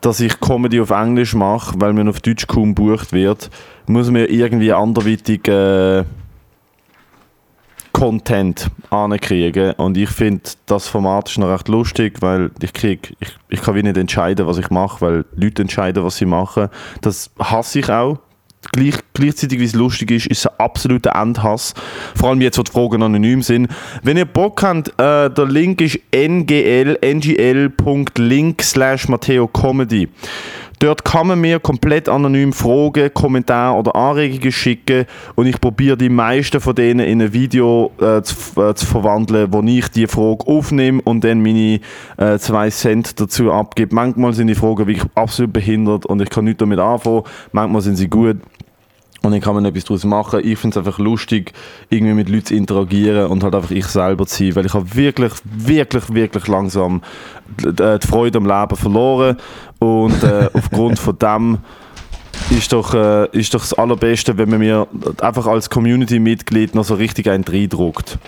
dass ich Comedy auf Englisch mache, weil man auf Deutsch kaum bucht wird, muss man irgendwie anderweitig äh, Content ankriegen. Und ich finde, das Format ist noch recht lustig, weil ich krieg, ich, ich kann wie nicht entscheiden, was ich mache, weil Leute entscheiden, was sie machen. Das hasse ich auch. Gleich, gleichzeitig, wie es lustig ist, ist es ein absoluter Endhass. Vor allem jetzt, wo die Fragen anonym sind. Wenn ihr Bock habt, äh, der Link ist ngl, slash Matteo Comedy. Dort kann man mir komplett anonym Fragen, Kommentare oder Anregungen schicken und ich probiere die meisten von denen in ein Video äh, zu, äh, zu verwandeln, wo ich die Frage aufnehme und dann meine äh, zwei Cent dazu abgebe. Manchmal sind die Fragen wirklich absolut behindert und ich kann nichts damit anfangen. Manchmal sind sie gut. Und dann kann man etwas daraus machen. Ich finde es einfach lustig, irgendwie mit Leuten zu interagieren und halt einfach ich selber zu sein. Weil ich habe wirklich, wirklich, wirklich langsam die, die Freude am Leben verloren. Und äh, aufgrund von dem ist doch, äh, ist doch das Allerbeste, wenn man mir einfach als Community-Mitglied noch so richtig einen reindruckt.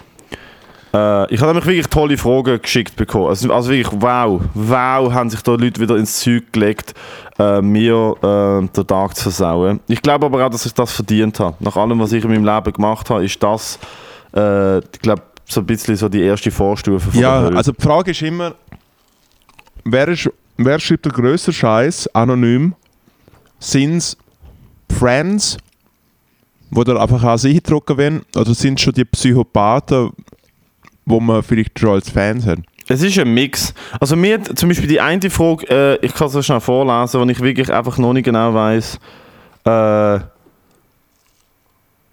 Äh, ich habe nämlich wirklich tolle Fragen geschickt bekommen. Also, also wirklich, wow, wow, haben sich da Leute wieder ins Zeug gelegt, äh, mir äh, den Tag zu versauen. Ich glaube aber auch, dass ich das verdient habe. Nach allem, was ich in meinem Leben gemacht habe, ist das, äh, ich glaube, so ein bisschen so die erste Vorstufe von
Ja, also die Frage ist immer, wer, ist, wer schreibt der grösser Scheiß anonym? Sind es Friends, die da einfach auch eindrucken wollen? Oder sind es schon die Psychopathen, wo man vielleicht schon als Fans hat?
Es ist ein Mix. Also mir hat zum Beispiel die eine Frage, äh, ich kann es schnell vorlesen, wenn ich wirklich einfach noch nicht genau weiß. Äh,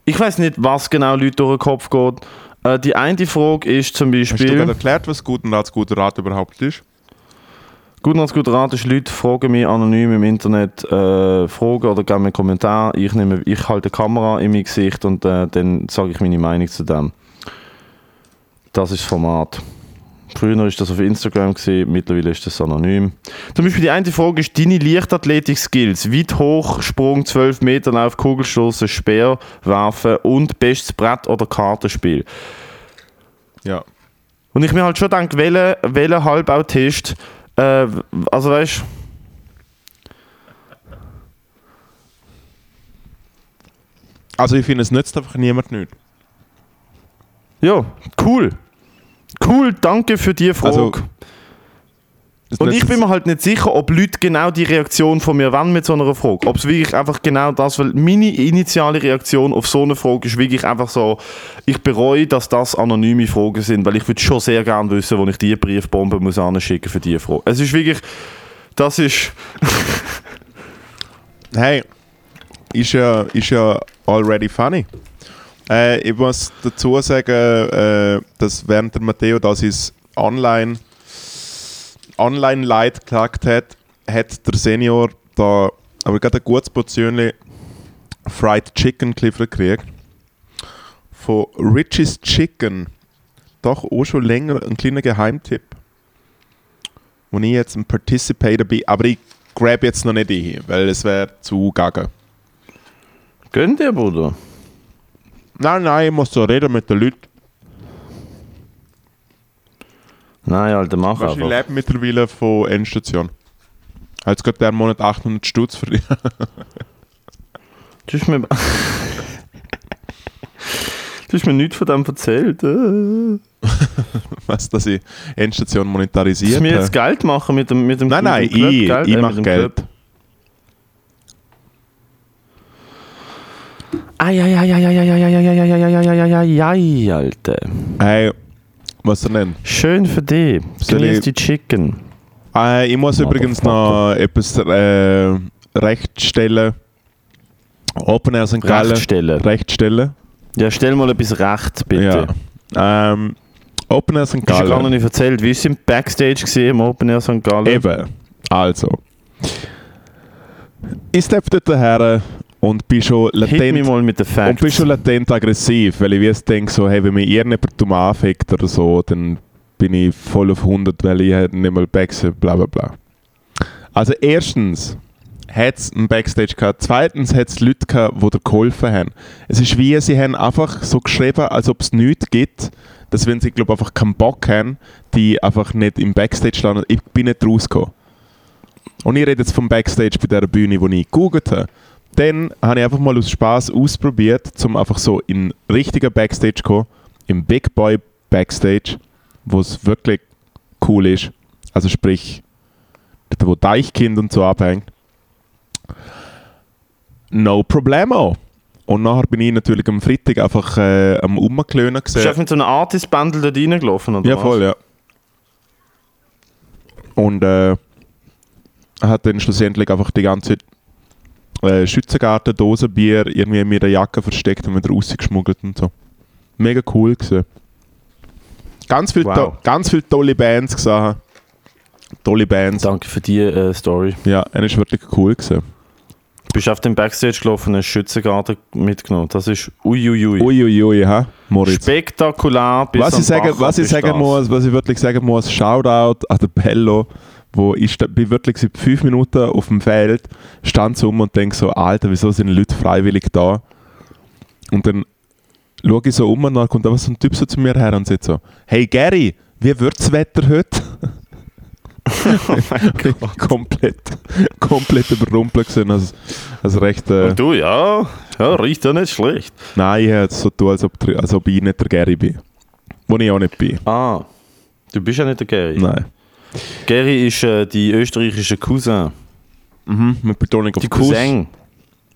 ich weiß nicht, was genau Leute durch den Kopf geht. Äh, die eine Frage ist zum
Hast du
Beispiel.
gerade erklärt, was Guten Rat, guter Rat überhaupt ist?
Gut als guter Rat ist, Leute fragen mich anonym im Internet äh, Fragen oder geben mir einen Kommentar. Ich, nehme, ich halte die Kamera in mein Gesicht und äh, dann sage ich meine Meinung zu dem. Das ist das Format. Früher war das auf Instagram, gewesen, mittlerweile ist das anonym. Zum Beispiel die eine Frage ist deine Leichtathletik-Skills. Weit hoch, Sprung, 12 Meter Lauf, Kugelstoßen, Speer, Werfen und bestes Brett- oder Kartenspiel.
Ja.
Und ich mir halt schon denke, welcher welcher Halbautist, äh, also weißt du,
Also ich finde, es nützt einfach niemand nicht.
Ja, cool. Cool, danke für die Frage.
Also,
und ich bin mir halt nicht sicher, ob Leute genau die Reaktion von mir wollen mit so einer Frage. Ob es wirklich einfach genau das, weil meine initiale Reaktion auf so eine Frage ist wirklich einfach so, ich bereue, dass das anonyme Fragen sind, weil ich würde schon sehr gerne wissen, wo ich die Briefbombe muss anschicken für die Frage. Es ist wirklich, das ist,
Hey, ist ja, ist ja already funny. Äh, ich muss dazu sagen, äh, dass während der Matteo das ist online online Light geklagt hat, hat der Senior da aber gerade ein gutes Portion Fried Chicken geliefert gekriegt. von Richie's Chicken. Doch auch schon länger ein kleiner Geheimtipp. Wo ich jetzt ein Participator bin, aber ich grab jetzt noch nicht hin, weil es wäre zu gaga.
Gönn dir, Bruder.
Nein, nein, ich muss so reden mit den Leuten.
Nein, Alter, mach
Weißt, ich
einfach.
lebe mittlerweile von Endstation. Jetzt gerade der Monat 800 Stutz für dich.
Du hast mir... du hast mir nichts von dem erzählt. äh.
Was, dass ich Endstation
Dass
monetarisiert
wir
habe.
jetzt Geld machen mit dem, mit dem
Nein, nein,
dem Club,
ich, ich
Äh,
mache Geld.
Eieieiei, Alter.
Hey, was denn?
Schön für dich.
Soll
Genieß
ich-
die Chicken.
Äh, ich muss übrigens noch etwas äh, rechtstellen. Open Air St. Gallen.
Rechtstellen.
Rechtstellen.
Ja, stell mal etwas recht, bitte.
Ja. Ähm, Open Air St.
Hast du gar noch
Gallen.
nicht erzählt, wie ist es im Backstage gesehen im Open Air St. Gallen?
Eben. Also. Ich steppe dort her und bin schon latent, und bin schon latent aggressiv, weil ich es denke, so, hey, wenn mich irgendjemand dumm anfickt oder so, dann bin ich voll auf 100, weil ich halt nicht mal Backstage, bla bla bla. Also erstens hat es einen Backstage gehabt, zweitens hat es Leute gehabt, die dir geholfen haben. Es ist wie, sie haben einfach so geschrieben, als ob es nichts gibt, dass wenn sie, glaube einfach keinen Bock haben, die einfach nicht im Backstage landen. Ich bin nicht rausgekommen. Und ich rede jetzt vom Backstage bei der Bühne, wo ich gegoogelt habe. Dann habe ich einfach mal aus Spaß ausprobiert, um einfach so in richtigen Backstage zu kommen, im Big Boy Backstage, wo es wirklich cool ist. Also sprich, dort wo Deichkind und so abhängt. No problemo. Und nachher bin ich natürlich am Freitag einfach äh, am Umklönen
Bist du
gesehen.
einfach mit so einem Artist-Bundle dort reingelaufen? Oder
Ja,
was?
voll, ja. Und äh, hat dann schlussendlich einfach die ganze äh, Schützengarten, Dosen Bier irgendwie in meiner Jacke versteckt und wieder rausgeschmuggelt und so. Mega cool gewesen. Ganz viele
Wow.
to ganz viel tolle Bands gesehen. Tolle Bands.
Danke für die äh, Story.
Ja, er ist wirklich cool gewesen.
Bist du auf dem Backstage gelaufen und hast Schützengarten mitgenommen? Das ist uiuiui.
Uiuiui, ha, Moritz.
Spektakulär bis
was ich, sagen,
Bach
was, ich sagen muss, was ich wirklich sagen muss, Shoutout an den Bello, wo ich bin wirklich seit fünf Minuten auf dem Feld, stand so um und denke so, Alter, wieso sind Leute freiwillig da? Und dann schaue ich so um und dann kommt einfach so ein Typ so zu mir her und sagt so, hey Gary, wie wird das Wetter heute?
Oh
komplett, komplett überrumpelt gewesen. Also, also recht, äh,
Und du, ja, ja, riecht ja nicht schlecht.
nein, ich hätte so tun, als ob, als ob ich nicht der Gary bin. Wo ich auch nicht bin.
Ah, du bist ja nicht der Gary.
Nein.
Gary ist äh, die österreichische Cousin.
Mhm, mit Betonung auf
Die
Kuss.
Cousin.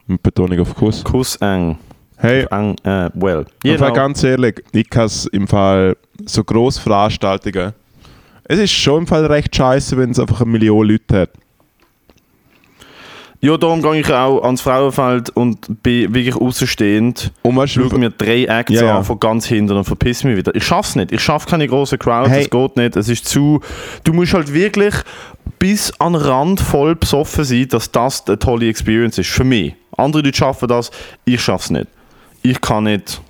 Mit Betonung auf Kuss.
Cousin.
Hey,
Ang, äh, well.
im Fall
Genau.
ganz ehrlich, ich kann es im Fall so grosse Veranstaltungen. Es ist schon im Fall recht scheiße, wenn es einfach eine Million Leute hat.
Ja, darum gehe ich auch ans Frauenfeld und bin wirklich außenstehend.
Und weißt
Schaue mir drei Acts
Ja,
an von ganz hinten und verpiss mich wieder. Ich schaff's nicht. Ich schaffe keine große Crowd.
Hey.
Das geht nicht. Es ist zu. Du musst halt wirklich bis an den Rand voll besoffen sein, dass das eine tolle Experience ist. Für mich. Andere Leute schaffen das. Ich schaff's nicht. Ich kann nicht.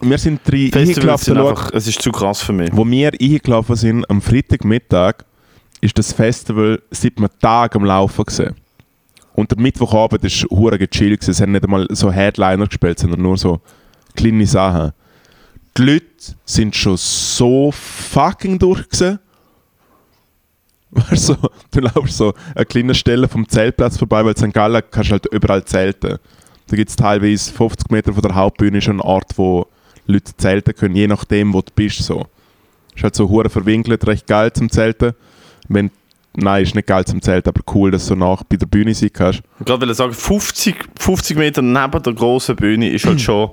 wir sind drei
Festivals
eingelaufen,
sind
schau,
einfach, es ist zu krass für mich.
wo wir eingelaufen sind am Freitagmittag, ist das Festival seit einem Tag am Laufen gewesen. Und der Mittwochabend war hure chill. gewesen. Es haben nicht einmal so Headliner gespielt, sondern nur so kleine Sachen. Die Leute sind schon so fucking durch gewesen. Du, laufst so eine kleine Stelle vom Zeltplatz vorbei, weil in St. Gallen kannst du halt überall zelten. Da gibt es teilweise 50 Meter von der Hauptbühne schon einen Ort, wo Leute zelten können, je nachdem, wo du bist. So. Ist halt so hure verwinkelt, recht geil zum Zelten. Wenn, nein, ist nicht geil zum Zelten, aber cool, dass du nach bei der Bühne sein kannst.
Ich gerade will sagen, 50, 50 Meter neben der großen Bühne ist halt schon.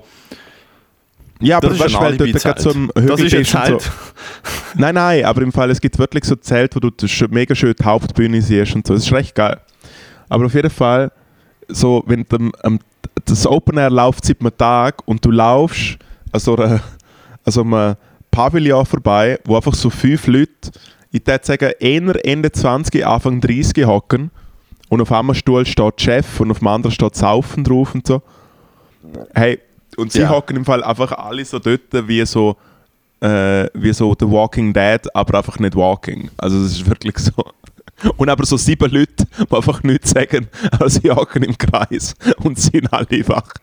Ja, aber
Das ist
weißt weil du dort so am
Das
Hügel
ist
bist und so.
Zelt.
Nein, nein, aber im Fall, es gibt wirklich so Zelte, wo du mega schön die Hauptbühne siehst und so. Das ist recht geil. Aber auf jeden Fall, so, wenn du, am- das Open Air läuft seit einem Tag und du laufst an so, einer, an so einem Pavillon vorbei, wo einfach so fünf Leute, ich würde sagen, eher Ende 20, Anfang 30 hocken und auf einem Stuhl steht Chef und auf dem anderen steht Saufen drauf und so. Hey, und sie
Ja.
hocken im Fall einfach alle so dort wie so, äh, wie so The Walking Dead, aber einfach nicht Walking. Also es ist wirklich so. Und aber so sieben Leute, die einfach nichts sagen, aber sie hocken im Kreis und sind alle wach.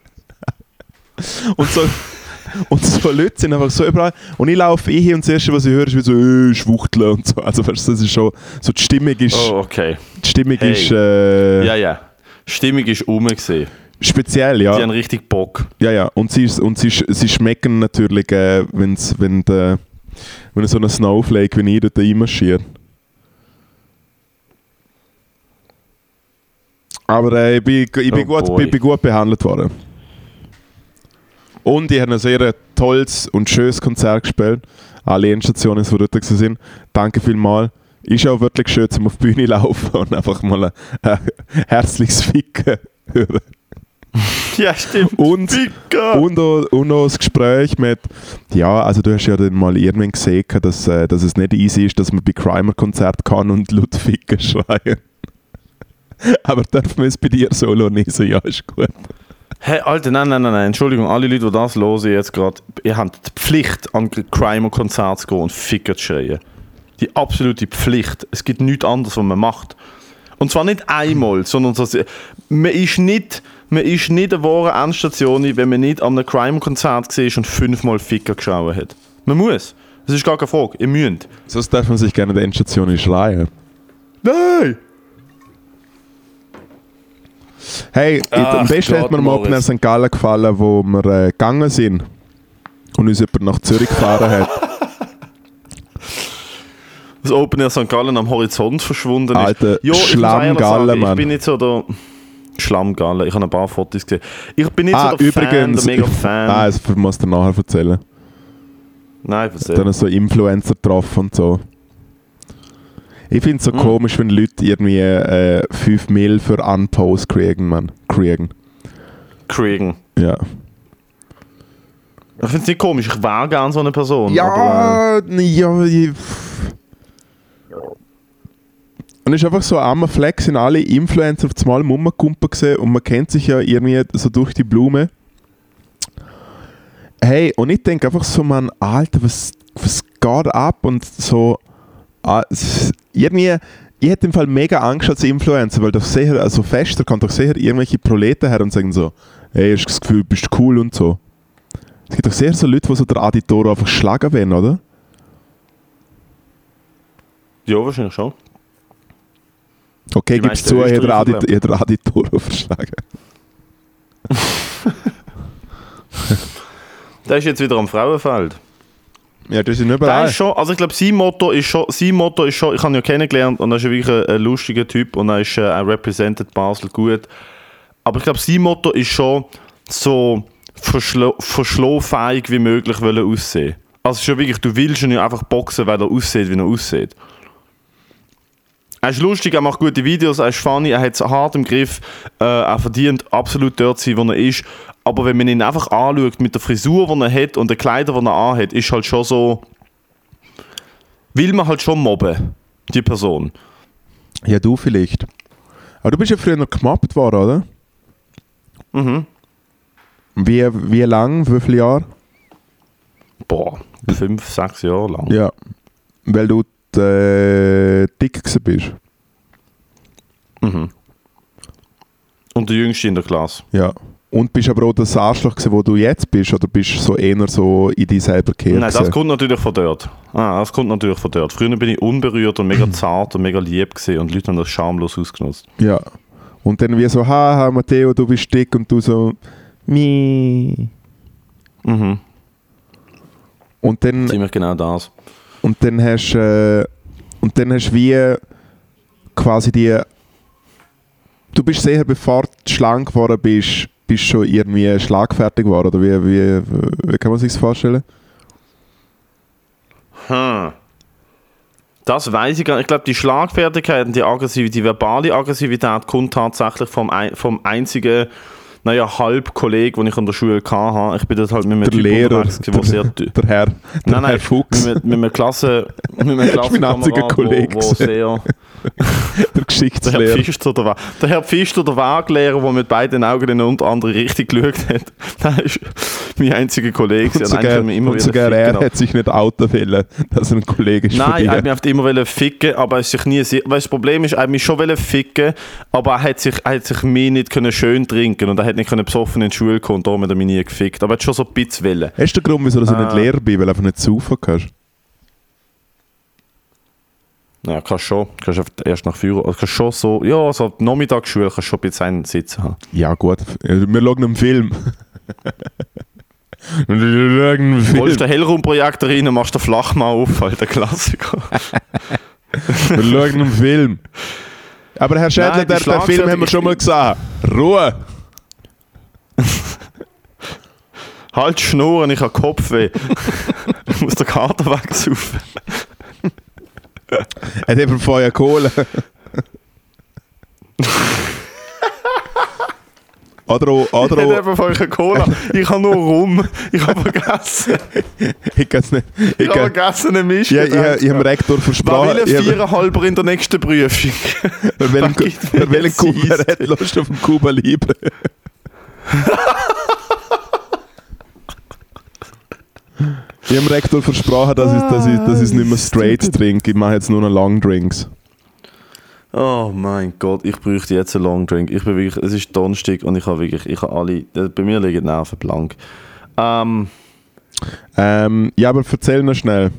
Und so, und so Leute sind einfach so überall. Und ich laufe eh hin und das Erste, was ich höre, ist wie so, äh, Schwuchteln und so. Also weißt du, das ist schon, so die Stimmung ist,
Oh, okay.
die Stimmung
Hey.
ist äh,
Ja, ja. Stimmung ist rum gesehen.
speziell,
Die
ja.
haben richtig Bock.
Ja, ja. Und sie, und sie, sie schmecken natürlich, äh, wenn's, wenn, der, wenn so ein Snowflake wie ich dort reinmarschiert. Aber äh, ich, bin, ich, bin
Oh
gut, ich bin gut behandelt worden. Und ich habe ein sehr tolles und schönes Konzert gespielt. Alle Endstationen, die dort sind. Danke vielmals. Ist auch wirklich schön, zum auf die Bühne laufen und einfach mal ein, ein herzliches Ficken hören.
Ja, stimmt.
Und,
Ficker.
und, auch, und auch das Gespräch mit, ja, also du hast ja dann mal irgendwann gesehen, dass, äh, dass es nicht easy ist, dass man bei Crimer-Konzert kann und laut Ficken schreien. Aber darf man es bei dir solo nicht so? Ja, ist gut.
Hey, Alter, nein, nein, nein, nein. Entschuldigung, alle Leute, die das hören jetzt gerade, ihr habt die Pflicht, an Crimer-Konzert zu gehen und Ficker zu schreien. Die absolute Pflicht. Es gibt nichts anderes, was man macht. Und zwar nicht einmal, sondern so, man ist nicht, man ist nicht eine wahre Endstation, wenn man nicht an einem Crime-Konzert war und fünfmal Ficker geschaut hat. Man muss. Das ist gar keine Frage. Ihr müsst.
Sonst darf man sich gerne in der Endstation schreien. Nein! Hey,
Ach
am besten
Gott,
hat mir mal
Moritz.
St. Gallen gefallen, wo wir äh, gegangen sind und uns jemand nach Zürich gefahren hat.
Das Open Air St. Gallen am Horizont verschwunden ist.
Alter,
Ja, ich muss
Schlammgalle,
ehrlich sagen,
Mann.
Ich bin nicht so der... Schlammgalle, ich habe ein paar Fotos gesehen. Ich bin nicht
ah,
so der
übrigens,
Fan, der mega Fan.
ah, das muss ich dir nachher erzählen.
Nein, erzähl.
dann so Influencer getroffen und so. Ich finde es so
Mhm.
komisch, wenn Leute irgendwie äh, 5 Mil für Unpost kriegen, man. Kriegen.
Kriegen.
Ja.
Ich finde es nicht komisch, ich wäre gerne so eine Person. aber,
Ja, ja, ich, und es ist einfach so am Flex sind alle Influencer auf einmal rumgekumpen gesehen und man kennt sich ja irgendwie so durch die Blume. Hey, und ich denke einfach so, man, Alter, was, was geht ab? Und so, ah, irgendwie, ich hätte im Fall mega Angst als Influencer, weil doch sehr, also fester kann doch sehr irgendwelche Proleten her und sagen so, hey, hast du das Gefühl, bist du cool und so. Es gibt doch sehr so Leute, die so der Aditoro einfach schlagen werden, oder?
ja, wahrscheinlich schon.
Okay, gibst zu, ich habe
Österreicher
Adit ich Aditoro verschlagen.
Der ist jetzt wieder am Frauenfeld.
Ja, das sind
Der
überall.
ist schon, also ich glaube, sein Motto ist schon, sein Motto ist schon, ich habe ihn ja kennengelernt und er ist wirklich ein, ein lustiger Typ und er ist, äh, er represented Basel gut. Aber ich glaube, sein Motto ist schon so verschlo verschlohfähig wie möglich wollen aussehen. Also ist schon wirklich, du willst ihn ja einfach boxen, weil er aussieht, wie er aussieht. Er ist lustig, er macht gute Videos, er ist funny, er hat es hart im Griff, äh, er verdient absolut dort zu sein, wo er ist. Aber wenn man ihn einfach anschaut mit der Frisur, die er hat und den Kleidern, die er anhat, ist halt schon so. Will man halt schon mobben, die Person.
Ja, du vielleicht. Aber du bist ja früher noch gemobbt worden, oder?
Mhm.
Wie, wie lang? Wie viele Jahre?
Boah, fünf, sechs Jahre lang.
Ja. Weil du äh, dick gewesen bist.
Mhm. Und der Jüngste in der Klasse.
Ja. Und bist aber auch das Arschloch gewesen, wo du jetzt bist? Oder bist du so eher so in dich selber gekehrt?
Nein, das kommt natürlich von dort. Ah, das kommt natürlich von dort. Früher bin ich unberührt und mega zart und mega lieb gewesen und die Leute haben das schamlos ausgenutzt.
Ja. Und dann wie so, haha, Matteo, du bist dick und du so, mi.
Mhm.
Und dann,
Ziemlich genau das.
und dann hast äh, und dann hast wie quasi die du bist sehr bevor du schlank geworden bist, bist schon irgendwie schlagfertig geworden oder wie, wie, wie kann man sich das vorstellen?
Hm. Das weiß ich gar nicht. Ich glaube, die Schlagfertigkeit und die, Aggressiv die verbale Aggressivität kommt tatsächlich vom, ein, vom einzigen, naja, Halbkolleg, den ich an der Schule hatte. Ich bin dort halt mit einem
Der
Typ
Lehrer,
der sehr...
der, Herr, der
Nein,
Herr
nein,
Fuchs.
Mit, mit einem Klasse, mit einem
Das
Klassenkamerad, wo, wo sehr,
der
Der Herr
Geschichtslehrer.
Pfister, der, Herr Pfister, der Waglehrer, der mit beiden Augen in eine andere Richtung geschaut hat, das ist mein einziger Kollege.
Und sogar,
mich immer
und sogar
ficken,
er hat sich nicht outen wollen, dass er ein Kollege ist
Nein, er hat mich oft immer ficken, aber er sich nie. Weil das Problem ist, er hat mich schon ficken, aber er hat sich, er hat sich mir nicht können schön trinken und er hat nicht können besoffen in die Schule kommen und darum hat er mich nie gefickt. Aber er hat schon so ein bisschen wollen.
Hast du den Grund, wieso du so
Ah.
nicht Lehrer bist, weil du einfach nicht saufen kannst?
Ja, kannst schon. Kannst erst nach Führer. Also kannst schon so, ja, so die Nachmittagsschule kannst schon ein bisschen einen sitzen haben.
Ja, gut. Wir schauen einen Film. Wir schauen einen
Du holst
Film.
den Hellraumprojektor rein und machst den Flachmann auf, halt der Klassiker.
Wir schauen einen Film. Aber Herr Schädler,
Nein,
der, der Film haben wir schon mal gesehen. Ruhe!
halt Schnurren, ich habe Kopfweh. ich muss den Kater wegsaufen.
Er hat eben vorher Kohle. oder auch,
Ich
oder
hätte
auch,
einfach euch eine Cola. Ich habe nur rum. Ich habe vergessen.
ich kann es nicht.
Ich
Ich,
habe
kann,
vergessen, eine Mischung.
ja, ich, ich, ich habe dem Rektor
Wer
versprochen,
will
ich
ein
habe-
Viererhalber in der nächsten Prüfung?
wer will einen Ku-
Gibt mir
wer will einen
jetzt
Kuba,
Eis.
wer hat Lust auf einen Kuba Libre? Ich habe dem Rektor versprochen, dass ich, dass ich, dass ich es nicht mehr straight trinke. Ich mache jetzt nur noch Long Drinks.
Oh mein Gott, ich bräuchte jetzt einen Long Drink. Ich bin wirklich, es ist Donnerstag und ich habe wirklich, ich habe alle, äh, bei mir liegen die Nerven blank. Ähm,
Ähm, ja, aber erzähl noch schnell.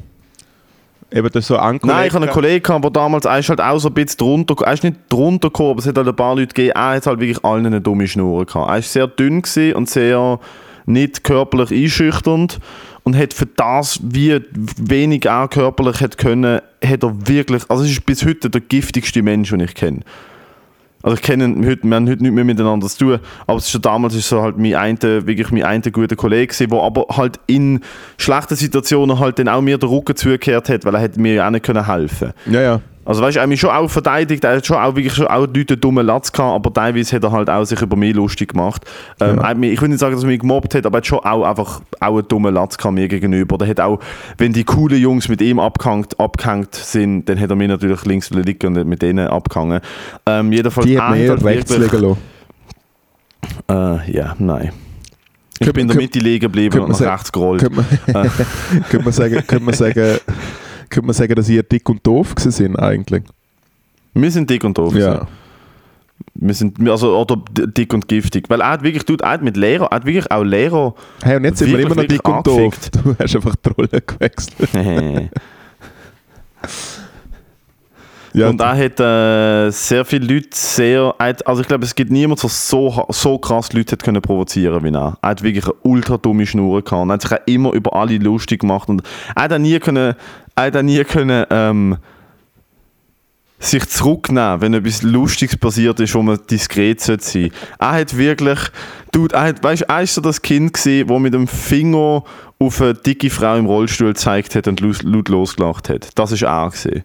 Eben das so
nein, ich habe einen Kollegen gehabt, der damals, er ist halt auch so ein bisschen drunter, er ist nicht drunter gekommen, aber es hat halt ein paar Leute gegeben, er hat halt wirklich allen eine dumme Schnur gehabt. Er ist sehr dünn gewesen und sehr nicht körperlich einschüchternd und hat für das, wie wenig er körperlich hat können, hat er wirklich, also es ist bis heute der giftigste Mensch, den ich kenne. Also ich kenne ihn heute, wir haben heute nichts mehr miteinander zu tun, aber es ist schon damals ist so halt mein eine, wirklich mein eine guter Kollege der aber halt in schlechten Situationen halt dann auch mir den Rücken zugekehrt hat, weil er hätte mir ja auch nicht können helfen
Ja, ja.
Also weißt du, er hat mich schon auch verteidigt, er hat schon auch wirklich schon auch Leute dummen Latz gehabt, aber teilweise hat er halt auch sich über mich lustig gemacht. Ähm,
Ja.
mich, ich will nicht sagen, dass er mich gemobbt hat, aber er hat schon auch einfach auch einen dummen Latz gehabt mir gegenüber. Der hat auch, wenn die coolen Jungs mit ihm abgehängt, abgehängt sind, dann hat er mich natürlich links liegen und mit denen abgehangen. Ähm, jedenfalls,
Die hat mir
halt
rechts liegen lassen.
Äh, ja, nein. Ich
Könnte-
bin in der Mitte liegen geblieben und nach rechts gerollt.
Könnte man, könnte man sagen, könnte man sagen, könnte man sagen, dass ihr dick und doof sind eigentlich?
Wir sind dick und doof.
Ja.
so. Wir sind, also, oder dick und giftig. Weil er hat wirklich, tut, er mit Lehrer, er hat wirklich auch Lehrer.
Hey, und jetzt sind wir immer noch dick und doof.
angefickt.
Du hast einfach die Rolle gewechselt. Ja,
und er hat äh, sehr viele Leute sehr. Also ich glaube, es gibt niemanden, der so, so krass Leute hat können provozieren wie er. Er hat wirklich eine ultra dumme Schnur gehabt. Und er hat sich auch immer über alle lustig gemacht. Und er hat auch nie können, er hat nie können ähm, sich zurücknehmen, wenn etwas Lustiges passiert ist, wo man diskret sollte sein. Er hat wirklich, dude, er hat, weißt, er ist so das Kind gewesen, mit dem Finger auf eine dicke Frau im Rollstuhl gezeigt hat und laut losgelacht hat. Das ist er gewesen.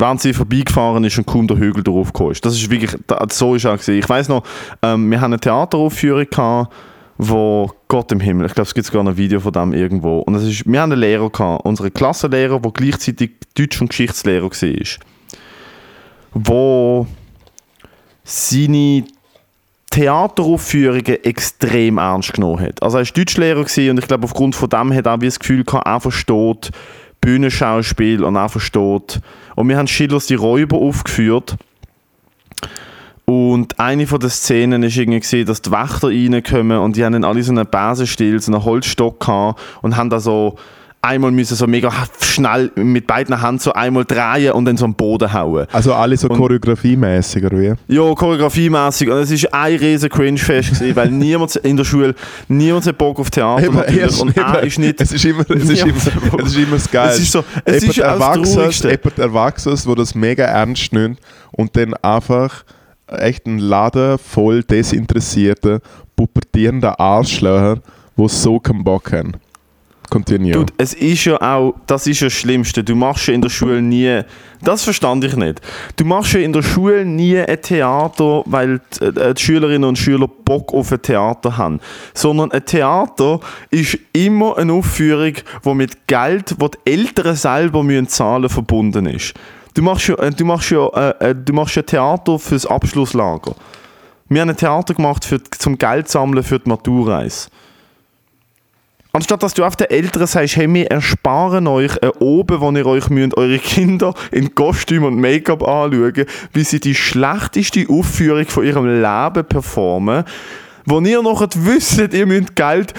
Während sie vorbeigefahren ist und kaum der Hügel darauf gekommen ist. Das ist wirklich, so ist gewesen. Ich weiß noch, ähm, wir haben eine Theateraufführung gehabt, wo Gott im Himmel, ich glaube, es gibt sogar ein Video von dem irgendwo. Und es ist, wir haben einen Lehrer gehabt, unseren Klassenlehrer, der gleichzeitig Deutsch- und Geschichtslehrer war, wo seine Theateraufführungen extrem ernst genommen hat. Also er war Deutschlehrer und ich glaube, aufgrund von dem hat er auch das Gefühl gehabt, er versteht Bühnenschauspiel und er versteht. Und wir haben Schillers Die Räuber aufgeführt. Und eine von den Szenen ist irgendwie dass die Wächter reinkommen und die haben dann alle so einen Besenstiel, so einen Holzstock gehabt und haben da so einmal müssen so mega schnell mit beiden Händen so einmal drehen und dann so am Boden hauen.
also alle so choreografiemäßig, oder wie?
Ja, choreografiemäßig. Und es war ein riesen Cringe-Fest, weil niemand in der Schule, niemand hat Bock auf Theater
Eben,
natürlich. Und er
eben,
ist nicht...
es ist immer, es ist immer, es ist immer das Geilste.
Es ist so, es
jemand
ist
Erwachsenes, jemand Erwachsenes, der das mega ernst nimmt und dann einfach echt einen Laden voll desinteressierter, pubertierender Arschlöcher, die so keinen Bock haben. Continue.
Dude, es ist ja auch, das ist ja das Schlimmste. Du machst ja in der Schule nie, das verstand ich nicht. Du machst ja in der Schule nie ein Theater, weil die, äh, die Schülerinnen und Schüler Bock auf ein Theater haben. Sondern ein Theater ist immer eine Aufführung, wo mit Geld, wo die Eltern selber müssen zahlen verbunden ist. Du machst ja, äh, du machst ja, äh, äh, du machst ja Theater fürs Abschlusslager. Wir haben ein Theater gemacht für, zum Geld sammeln für die Maturreise. Anstatt dass du auf den Eltern sagst, hey, wir ersparen euch äh, oben, wo ihr euch müsst, eure Kinder in Kostüm und Make-up anschauen, wie sie die schlechteste Aufführung von ihrem Leben performen, wo ihr noch wisst, ihr müsst Geld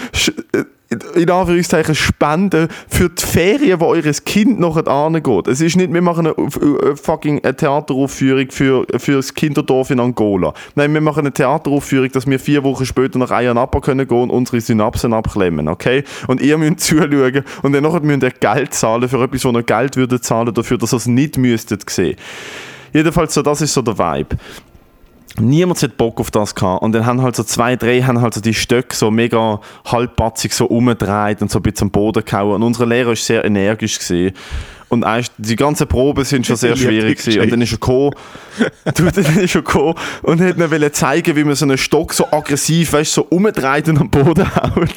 in Anführungszeichen spenden für die Ferien, wo eures Kind noch angeht. Es ist nicht, wir machen eine, eine fucking eine Theateraufführung für, für das Kinderdorf in Angola. Nein, wir machen eine Theateraufführung, dass wir vier Wochen später nach Ayanapa können gehen und unsere Synapsen abklemmen, okay? Und ihr müsst zuschauen und dann müsst ihr Geld zahlen für etwas, wo ihr Geld würde zahlen dafür, dass ihr es nicht müsstet sehen. Jedenfalls so, das ist so der Vibe niemand hat Bock auf das gehabt. Und dann haben halt so zwei, drei haben halt so die Stöcke so mega halbpatzig so umgedreht und so ein bisschen am Boden gehauen. Und unser Lehrer war sehr energisch gesehen. Und die ganzen Proben sind schon sehr schwierig gewesen. Und dann ist er gekommen, du, dann ist er gekommen und hat mir zeigen, wie man so einen Stock so aggressiv, weißt, so umdreht und am Boden haut.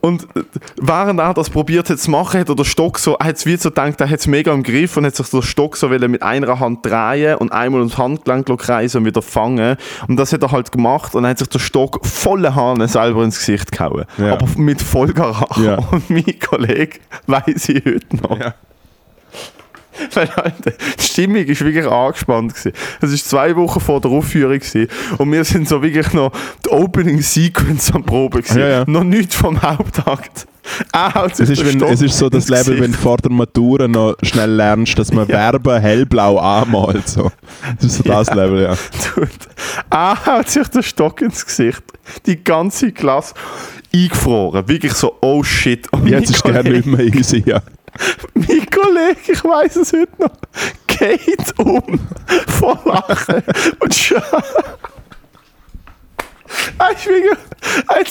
Und während er das probiert hat zu machen, hat er den Stock so, hat wie so gedacht, er hat es mega im Griff und hat sich den Stock so mit einer Hand drehen und einmal ums Handgelenk kreisen und wieder fangen. Und das hat er halt gemacht und hat sich der Stock volle Hahn selber ins Gesicht gehauen. Ja. Aber mit Vollgarach. Ja. Und mein Kollege weiß ich heute noch. Ja. Alter, die Stimmung war wirklich angespannt. Es war zwei Wochen vor der Aufführung gewesen, und wir sind so wirklich noch die Opening Sequence am Proben. Ja, ja. Noch nichts vom Hauptakt.
Ah, es, ist, wenn, es ist so das Level, wenn du vor der Matura noch schnell lernst, dass man ja. Verben hellblau anmalt. So. Das ist so das Level, ja.
Dude. Ah, hat sich der Stock ins Gesicht. Die ganze Klasse eingefroren. Wirklich so, oh shit.
Und Jetzt ist gerne nicht mehr easy, ja.
Mein Kollege, ich weiß es heute noch, geht um vor Lachen und schaut.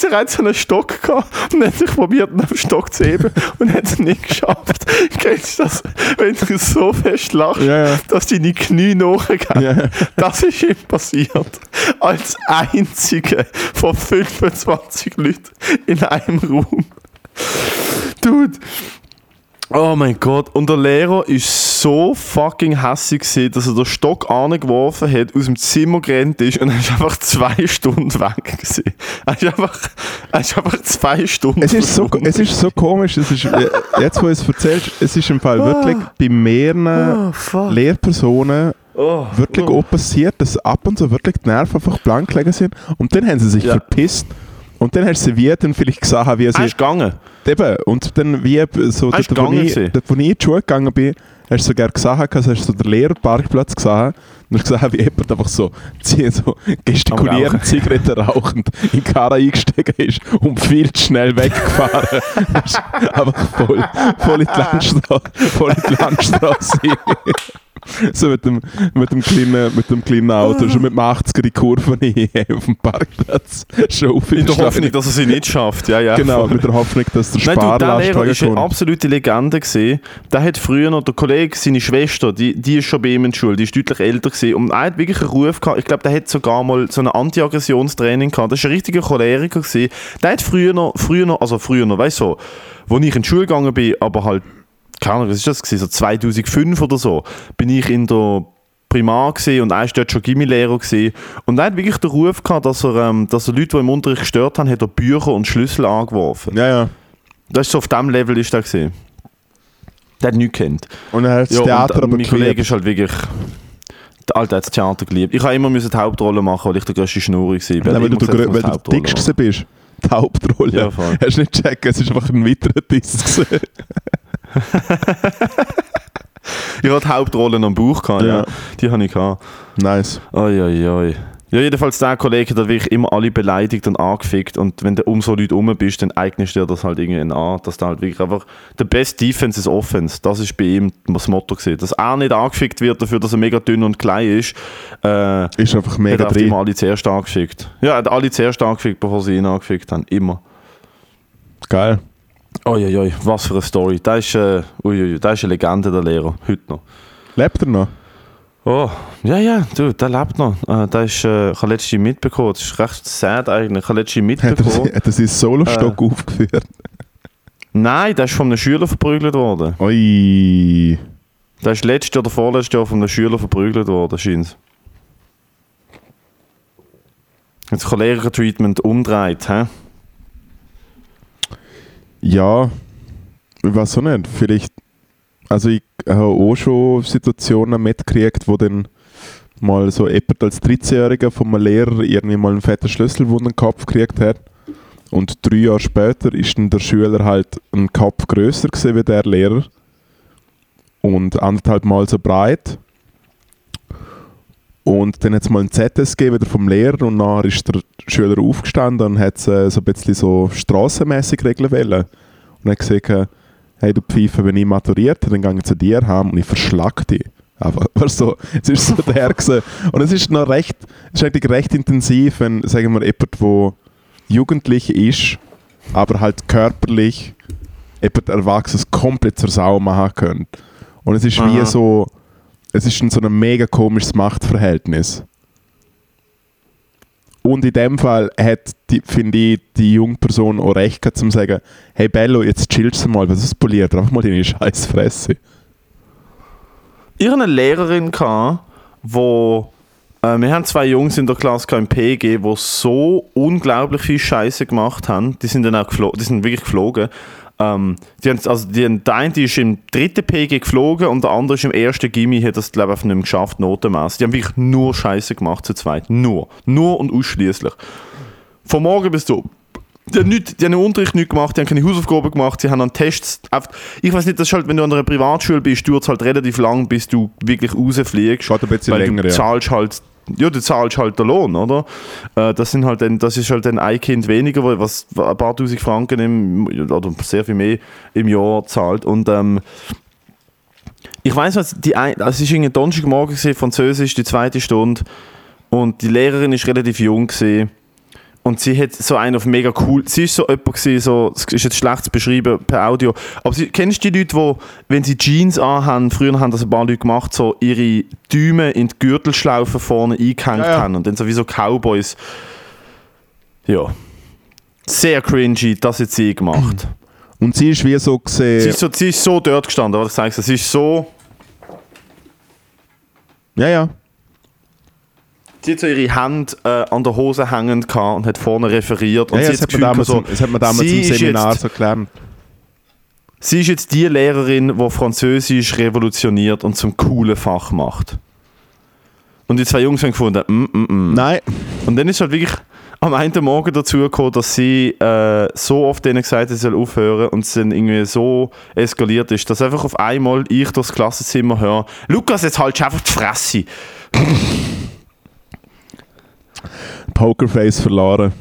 Er hat so einen Stock gehabt und hat sich probiert, einen Stock zu heben und hat es nicht geschafft. Kennst du das, wenn du so fest lachst, ja, ja. dass deine Knie nachgehen? Ja, das ist ihm passiert. Als einziger von 25 Leuten in einem Raum. Dude, Oh mein Gott. Und der Lehrer ist so fucking gewesen, dass er den Stock angeworfen hat, aus dem Zimmer gerannt ist und er ist einfach zwei Stunden weg gewesen. Er ist einfach, er ist einfach zwei Stunden
es ist, so, es ist so komisch, es ist, äh, jetzt wo du es erzählst, es ist im Fall wirklich ah. bei mehreren oh, Lehrpersonen Oh, wirklich oh. auch passiert, dass ab und zu wirklich die Nerven einfach blank gelegen sind und dann haben sie sich ja. verpisst und dann hast du sie wie dann vielleicht gesagt, wie sie...
Hast gegangen?
Eben, und dann wie so, dort, wo, ich, dort, wo ich in die Schule gegangen bin, hast du sogar gesagt, also hast du so den Lehrerparkplatz gesehen und hast gesagt, wie jemand einfach so, so gestikulierend, Zigaretten rauchend in die Karre eingestiegen ist und viel zu schnell weggefahren. einfach voll, voll in die Landstraße. Voll in die Landstraße. so mit dem, mit dem, kleinen, mit dem kleinen Auto, schon mit dem 80er die Kurve auf dem Parkplatz.
Schon auf in der Hoffnung, dass er sie nicht schafft. Ja, ja,
genau, mit der Hoffnung, dass der Sparlast
Nein, du, der Lehrer ist eine absolute Legende gesehen. Der hat früher noch, der Kollege, seine Schwester, die, die ist schon bei ihm in der Schule, die ist deutlich älter gewesen und er hat wirklich einen Ruf gehabt. Ich glaube, der hat sogar mal so ein Anti-Aggressionstraining gehabt. Das war ein richtiger Choleriker gewesen. Der hat früher noch, früher noch, also früher noch, weißt du, so, wo ich in die Schule gegangen bin, aber halt keine Ahnung, was ist das gewesen, so 2005 oder so, bin ich in der Primar gesehen und er war dort schon Gimmilehrer gesehen und er hat wirklich den Ruf gehabt, dass er, ähm, dass er Leute, die im Unterricht gestört haben, hat er Bücher und Schlüssel angeworfen.
Ja, ja.
Das ist so auf dem Level ist der gesehen. Der hat nichts kennt.
Und er hat das ja, Theater und, aber
Mein Kollege ist halt wirklich der Alte hat das Theater geliebt. Ich habe immer die Hauptrolle machen, weil ich der größte Schnur war.
Weil, weil du, weil du dickst bist. Die Hauptrolle. Ja, voll. Hast du nicht gecheckt, es ist einfach ein weiterer Diss.
ich hatte Hauptrollen am Bauch, gehabt, ja. ja. Die habe ich gehabt.
Nice.
Oi, oi, oi. Ja, jedenfalls der Kollege hat wirklich immer alle beleidigt und angefickt und wenn du um so Leute rum bist, dann eignest du dir das halt irgendwie an, dass du halt wirklich einfach der best Defense ist Offense, das ist bei ihm das Motto gewesen. Dass er nicht angefickt wird dafür, dass er mega dünn und klein ist, äh,
ist einfach mega
hat er immer alle zuerst angefickt. Ja, er hat alle zuerst angefickt, bevor sie ihn angefickt haben, immer.
Geil.
Uiuiui, was für eine Story. Das ist, äh, ist eine Legende, der Lehrer, heute noch.
Lebt er noch?
Oh, ja, ja, du, der lebt noch. Äh, das ist, äh, ich habe letztens mitbekommen, das ist recht sad eigentlich, ich habe letztens mitbekommen.
Hat er, hat er seinen Solostock äh, aufgeführt?
Nein, der ist von einem Schüler verprügelt worden.
Ui.
Der ist letztes oder vorletztes Jahr von einem Schüler verprügelt worden, scheint Jetzt Cholera-Treatment umdreht, hä?
Ja, ich weiß auch nicht. Vielleicht, also ich habe auch schon Situationen mitgekriegt, wo dann mal so jemand als 13-Jähriger von einem Lehrer irgendwie mal einen fetten Schlüsselwund in den Kopf gekriegt hat. Und drei Jahre später ist dann der Schüler halt ein Kopf größer gewesen wie der Lehrer. Und anderthalb Mal so breit. Und dann hat es mal ein ZSG wieder vom Lehrer und dann ist der Schüler aufgestanden und hat äh, so ein bisschen so strassenmässig regeln wollen. Und hat gesagt, hey du Pfeife, wenn ich maturiert dann gehe ich zu dir heim und ich verschlag dich. Aber so, es ist so der gewesen. Und es ist noch recht, es ist eigentlich recht intensiv, wenn, sagen wir, jemand, der jugendlich ist, aber halt körperlich jemand Erwachsenes komplett zur Sau machen könnte. Und es ist Aha. wie so, es ist ein so ein mega komisches Machtverhältnis. Und in dem Fall hat, finde ich, die junge Person auch recht gehabt, zu sagen, hey Bello, jetzt chillst du mal, was ist poliert, einfach mal deine scheiß Fresse.
Ich hatte eine Lehrerin, die wo äh, wir haben zwei Jungs in der Klasse im PG, die so unglaublich viel Scheiße gemacht haben. Die sind dann auch geflogen, die sind wirklich geflogen. Ähm, die haben, also die, der eine ist im dritten PG geflogen und der andere ist im ersten Gimmi, hat das glaube ich nicht mehr geschafft, Notenmaß. Die haben wirklich nur Scheiße gemacht zu zweit. Nur. Nur und ausschließlich. Von morgen bis zu. Die haben, nicht, die haben den Unterricht nicht gemacht, die haben keine Hausaufgaben gemacht, sie haben an Tests. Ich weiß nicht, das ist halt, wenn du an einer Privatschule bist, dauert es halt relativ lang, bis du wirklich rausfliegst.
Geht ein bisschen
weil
länger,
du zahlst halt ja, du zahlst halt den Lohn, oder? Äh, das, sind halt dann, das ist halt dann ein Kind weniger, was ein paar tausend Franken im, oder sehr viel mehr im Jahr zahlt. Und ähm, ich weiß was, die ein, also es war ein Donnerstagmorgen, Französisch, die zweite Stunde. Und die Lehrerin ist relativ jung. Gewesen. Und sie hat so einen auf mega cool. Sie ist so jemand gewesen, so, das ist jetzt schlecht zu beschreiben per Audio. Aber sie, kennst du die Leute, die, wenn sie Jeans anhaben, früher haben das ein paar Leute gemacht, so ihre Däume in die Gürtelschlaufe vorne eingehängt ja, ja. haben und dann so wie so Cowboys. Ja. Sehr cringy, das hat sie gemacht.
Und sie ist wie so gesehen.
Sie ist so, sie ist so dort gestanden, oder? Ich sag's, sie ist so.
Ja, ja.
Sie hat so ihre Hand äh, an der Hose hängend und hat vorne referiert. Und
ja,
sie
ja, das, hat damals, so, das hat man damals im Seminar
jetzt,
so gelernt.
Sie ist jetzt die Lehrerin, die Französisch revolutioniert und zum coolen Fach macht. Und die zwei Jungs haben gefunden, mm, mm, mm.
Nein.
Und dann ist halt wirklich am einen Morgen dazu gekommen, dass sie äh, so oft denen gesagt hat, sie soll aufhören und es dann irgendwie so eskaliert ist, dass einfach auf einmal ich durchs Klassenzimmer höre, Lukas, jetzt halt einfach die Fresse.
Pokerface verloren.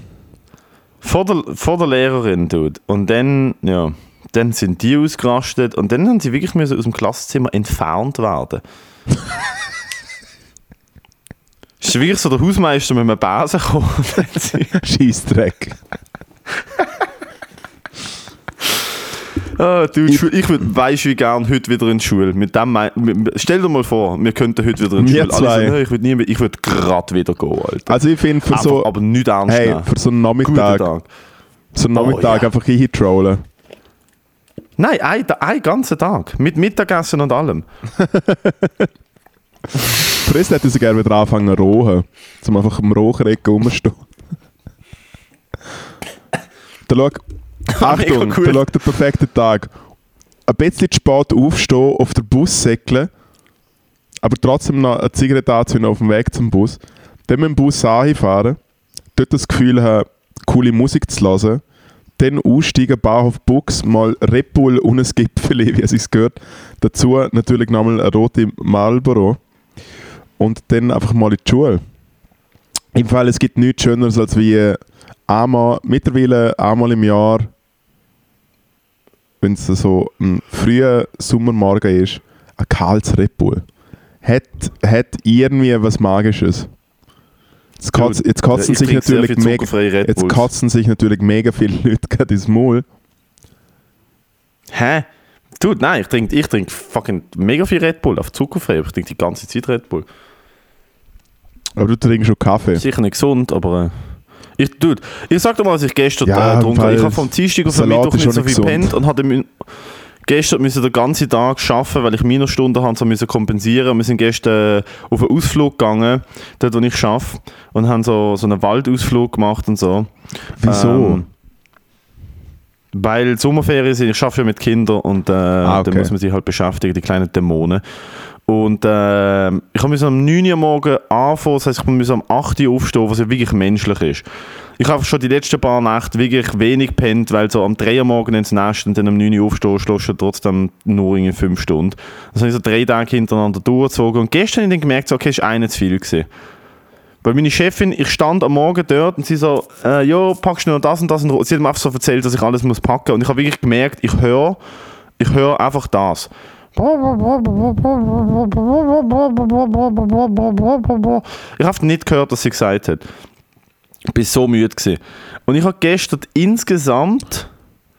Vor der, vor der Lehrerin, dude. Und dann, ja, dann sind die ausgerastet und dann haben sie wirklich müssen aus dem Klassenzimmer entfernt werden. ist wirklich so der Hausmeister mit einem Besen gekommen.
Scheissdreck.
Ah, du, ich, ich weiß wie gern heute wieder in die Schule. Mit dem, stell dir mal vor, wir könnten heute wieder in die Schule.
Zwei.
Also, ich würde nie mehr, ich würde gerade wieder gehen, Alter.
Also ich finde für so...
Aber nicht ernst
Hey, für so einen Nachmittag... So einen Nachmittag oh, ja. einfach hintrollen.
Nein, ein, ein ganzen Tag. Mit Mittagessen und allem.
Chris hätte sie gerne wieder anfangen zu rohen. Zum einfach im Rochereck rumstehen. da schau, Achtung, da schaut der perfekte Tag. Ein bisschen zu spät aufstehen, auf der Bus säckeln, aber trotzdem noch eine Zigarette anzünden auf dem Weg zum Bus. Dann mit dem Bus fahren, dort das Gefühl haben, coole Musik zu hören, dann aussteigen, Bahnhof Bux, mal Red Bull und ein Gipfel, wie es sich gehört. Dazu natürlich nochmal eine rote Marlboro. Und dann einfach mal in die Schule. Im Fall, es gibt nichts Schöneres als wie einmal, mittlerweile einmal im Jahr wenn es so ein früher Sommermorgen ist, ein kaltes Red Bull. Hat, hat irgendwie was Magisches. Jetzt, kotz, jetzt, kotzen sich natürlich mega, jetzt kotzen sich natürlich mega viele Leute gerade ins Maul.
Hä? Dude, nein, ich trinke ich trink fucking mega viel Red Bull auf zuckerfrei. Ich trinke die ganze Zeit Red Bull.
Aber du trinkst schon Kaffee.
Sicher nicht gesund, aber... Äh, ich, dude, ich sag dir mal, was ich gestern ja, äh, getrunken habe. Ich habe vom Dienstag auf den Mittwoch nicht so viel gepennt und hatte gestern müssen den ganzen Tag arbeiten, weil ich Minusstunden habe, so müssen kompensieren. Wir sind gestern äh, auf einen Ausflug gegangen, dort wo ich arbeite, und haben so, so einen Waldausflug gemacht und so.
Wieso?
Ähm, weil Sommerferien sind, ich arbeite ja mit Kindern und äh,
Ah, okay.
dann muss man sich halt beschäftigen, die kleinen Dämonen. Und äh, ich musste am 9 Uhr morgen anfangen, das heisst, ich musste am 8 Uhr aufstehen, was ja wirklich menschlich ist. Ich habe schon die letzten paar Nächte wirklich wenig pennt, weil so am 3 Uhr morgen ins Nest und dann am 9 Uhr aufstehen, schläfst du trotzdem nur in 5 Stunden. Das habe ich so drei Tage hintereinander durchgezogen und gestern habe ich dann gemerkt, so, okay, war einer zu viel. Gewesen. Weil meine Chefin, ich stand am Morgen dort und sie so, äh, jo, packst du noch das und das und. Sie hat mir einfach so erzählt, dass ich alles muss packen Und ich habe wirklich gemerkt, ich höre ich höre einfach das. Ich habe nicht gehört, was sie gesagt hat. Ich bin so müde gewesen. Und ich habe gestern insgesamt...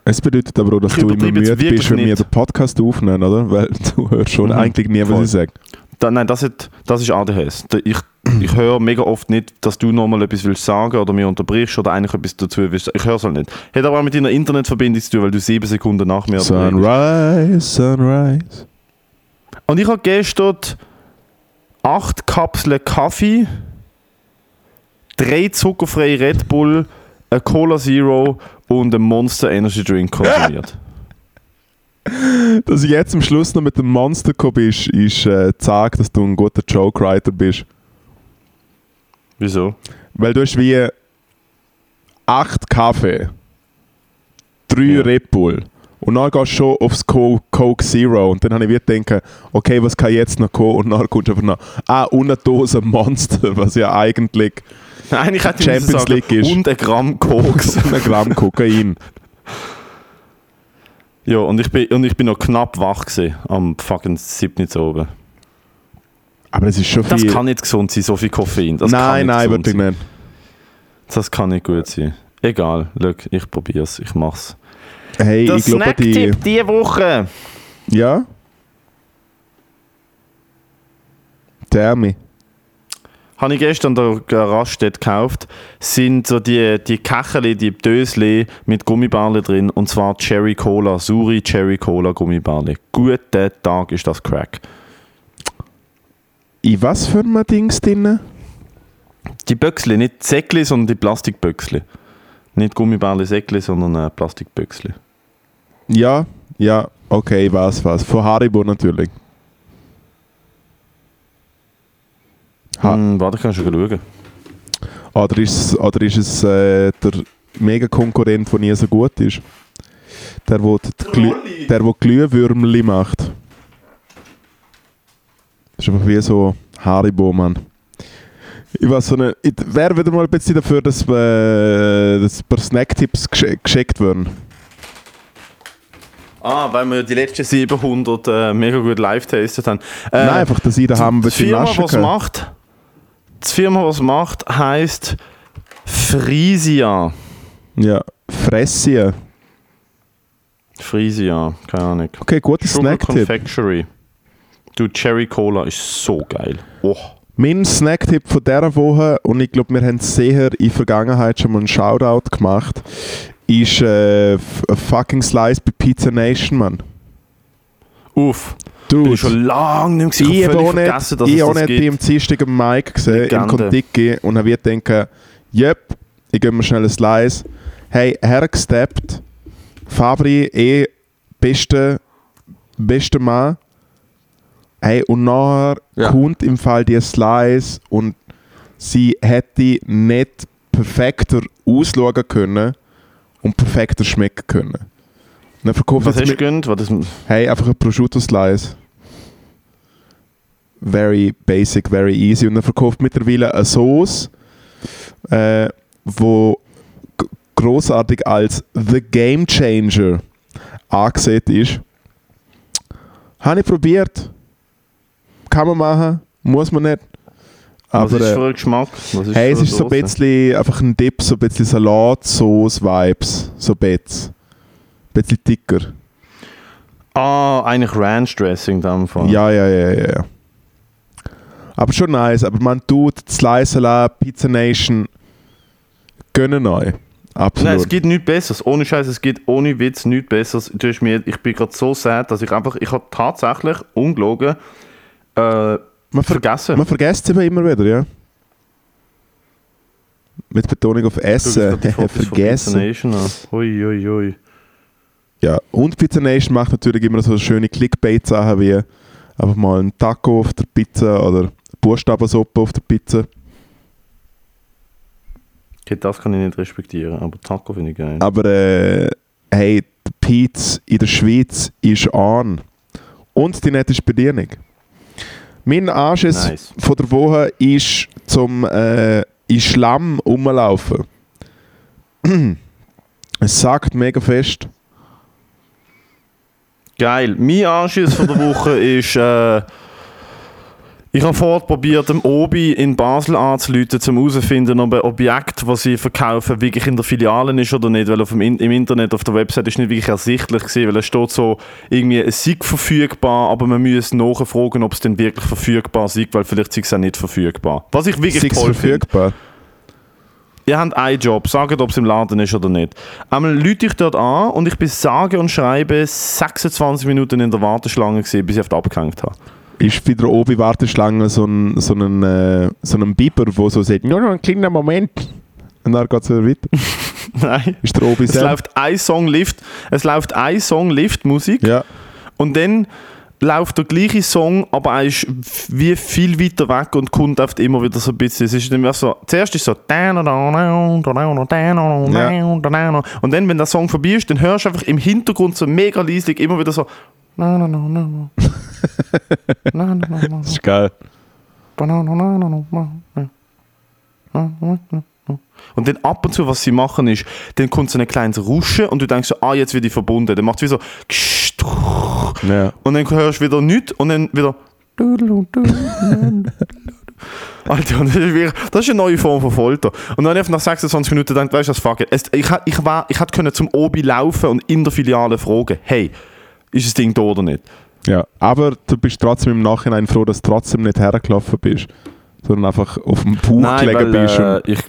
Es bedeutet aber auch, dass du immer müde bist, wenn wir den Podcast aufnehmen, oder? Weil du hörst schon
Mhm.
eigentlich nie, was
Voll.
ich sage.
Da, nein, das, hat, das ist ADHS. Ich, ich höre mega oft nicht, dass du nochmal etwas willst sagen oder mir unterbrichst oder eigentlich etwas dazu willst. Ich höre es halt nicht. Hat aber auch mit deiner Internetverbindung zu tun, weil du sieben Sekunden nach mir.
Sunrise, Sunrise.
Und ich habe gestern acht Kapseln Kaffee, drei zuckerfreie Red Bull, eine Cola Zero und einen Monster Energy Drink konsumiert.
Dass ich jetzt am Schluss noch mit dem Monster gekommen bist, ist äh, zeigt, dass du ein guter Joke-Writer bist.
Wieso?
Weil du hast wie acht Kaffee, drei
Ja.
Red Bull und dann gehst du schon aufs Co Coke Zero und dann habe ich wieder gedacht, okay, was kann jetzt noch kommen und dann kommst du einfach noch, ah, und eine Dose Monster, was ja eigentlich
Nein, ich hätte
Champions
sagen,
League ist.
und ein Gramm Koks.
ein Gramm Kokain.
ja, und ich, bin, und ich bin noch knapp wach gewesen, am fucking 7. zu oben.
Aber das ist schon
Das
viel.
kann nicht gesund sein, so viel Koffein. Das
nein, nein, wirklich
sein.
nicht.
Das kann nicht gut sein. Egal, look, ich probier's, ich mach's.
Hey,
Der
ich glaube, die.
Snacktipp diese Woche.
Ja? Tell me.
Habe ich gestern an der Raststätte gekauft, sind so die, die Kacheli, die Dösli mit Gummibarle drin und zwar Cherry Cola, Suri Cherry Cola Gummibarle. Guten Tag ist das Crack.
In was für einem Dings drin?
Die Böcksli, nicht Säckli, sondern die Plastikböcksli. Nicht Gummibarle Säckli, sondern äh.
Ja, ja, okay, was, was. Von Haribo natürlich. Ha.
Hm, warte, ich kann schon schauen.
Oder ist es, oder ist es äh, der Mega-Konkurrent, der nie so gut ist? Der, wo die der, wo Glühwürmli macht. Das ist einfach wie so Haribo, Mann. Ich weiß so eine, ich wäre wieder mal ein bisschen dafür, dass, äh, dass ein paar Snacktipps geschickt werden.
Ah, weil wir die letzten 700 äh, mega gut live testet haben. Äh,
Nein, einfach, dass ich daheim ein bisschen
Firma, was macht, die Firma, was macht, heißt Frisia.
Ja, Fressie.
Frisia, keine Ahnung.
Okay, guter
Sugar
Snacktipp.
Confectionery. Du, Cherry Cola ist so geil. Oh.
Mein Snacktipp von dieser Woche, und ich glaube, wir haben sicher in der Vergangenheit schon mal einen Shoutout gemacht, ist äh, fucking Slice bei Pizza Nation, Mann.
Uff,
Du,
bin schon lange nicht mehr
ich
gesehen.
habe
Ich
auch
habe vergessen, dass
ich
es
auch
das
nicht die am. Dienstag am Mike gesehen, im. Kontiki, und wird denken, yep, ich gebe mir schnell ein Slice. Hey, hergesteppt, Fabri, eh, beste, beste Mann. Hey, und nachher
Ja.
kommt im Fall die Slice und sie hätte nicht perfekter ausschauen können und perfekter schmecken können. Dann verkauft
Was hast du das,
Hey, einfach ein Prosciutto Slice. Very basic, very easy. Und er verkauft mittlerweile eine Sauce, äh, wo großartig als The Game Changer angesehen ist. Habe ich probiert. Kann man machen, muss man nicht.
was
Aber
ist
äh,
für ein Geschmack? Was ist
hey, es ist so ein
Soße?
bisschen einfach ein Dip, so ein bisschen Salat-Sauce-Vibes. So ein bisschen. Ein bisschen dicker.
Ah, eigentlich Ranch Dressing in dem Fall.
Ja, ja, ja, ja. ja. Aber schon nice. Aber man tut Slice Salat, Pizza Nation gönnen euch. absolut.
Nein, es gibt nichts Besseres. Ohne Scheiß, es gibt ohne Witz nichts Besseres. Du hast mir, ich bin gerade so sad, dass ich einfach, ich habe tatsächlich, ungelogen, äh,
man, ver
vergessen.
man vergisst es eben immer wieder, ja. Mit Betonung auf Essen.
Pizza
vergessen.
Ui, ui, ui.
Ja, und Pizza Nation macht natürlich immer so schöne Clickbait-Sachen wie einfach mal ein Taco auf der Pizza oder Buchstabensuppe auf der Pizza.
Okay, das kann ich nicht respektieren, aber Taco finde ich geil.
Aber äh, hey, die Pizza in der Schweiz ist an. Und die nette Bedienung. Mein Anschiss
Nice.
von der Woche ist zum äh, in Schlamm rumlaufen. es sagt mega fest.
Geil. Mein Anschiss von der Woche ist, äh, ich habe vorher probiert, dem Obi in Basel anzuleiten, um herauszufinden, ob ein Objekt, das sie verkaufen, wirklich in der Filiale ist oder nicht. Weil auf dem In im Internet, auf der Website, ist nicht wirklich ersichtlich gewesen, weil es steht so, irgendwie, es sei verfügbar, aber man muss nachfragen, ob es denn wirklich verfügbar ist, weil vielleicht ist es auch nicht verfügbar. Was ich wirklich
Six
toll
verfügbar.
Ihr habt einen Job, sagt, ob es im Laden ist oder nicht. Einmal lüte ich dort an und ich bin sage und schreibe 26 Minuten in der Warteschlange gewesen, bis ich auf abgehängt habe.
Ist bei der Obi-Warteschlange so ein, so ein, äh, so ein Biber, der so sagt, nur noch einen kleinen Moment. Und dann geht es wieder weiter.
Nein.
Ist der Obi
Es
selber?
läuft ein Song Lift, es läuft ein Song Lift-Musik
Ja.
und dann läuft der gleiche Song, aber er ist wie viel weiter weg und kommt oft immer wieder so ein bisschen. Es ist immer so, zuerst ist so und dann, wenn der Song vorbei ist, dann hörst du einfach im Hintergrund so mega leislich immer wieder so
Das ist geil.
Und dann ab und zu, was sie machen, ist, dann kommt so ein kleines Rauschen und du denkst so, ah, jetzt wird die verbunden. Dann macht es wie so
Ja.
und dann hörst du wieder nichts und dann wieder Alter, das ist, wirklich, das ist eine neue Form von Folter. Und dann habe ich nach 26 Minuten gedacht, weißt du was, fuck it. Ich, ich, war, ich hätte können zum Obi laufen und in der Filiale fragen, hey, ist das Ding da oder nicht?
ja. Aber du bist trotzdem im Nachhinein froh, dass du trotzdem nicht hergelaufen bist, sondern einfach auf dem Bauch gelegen bist.
äh, ich,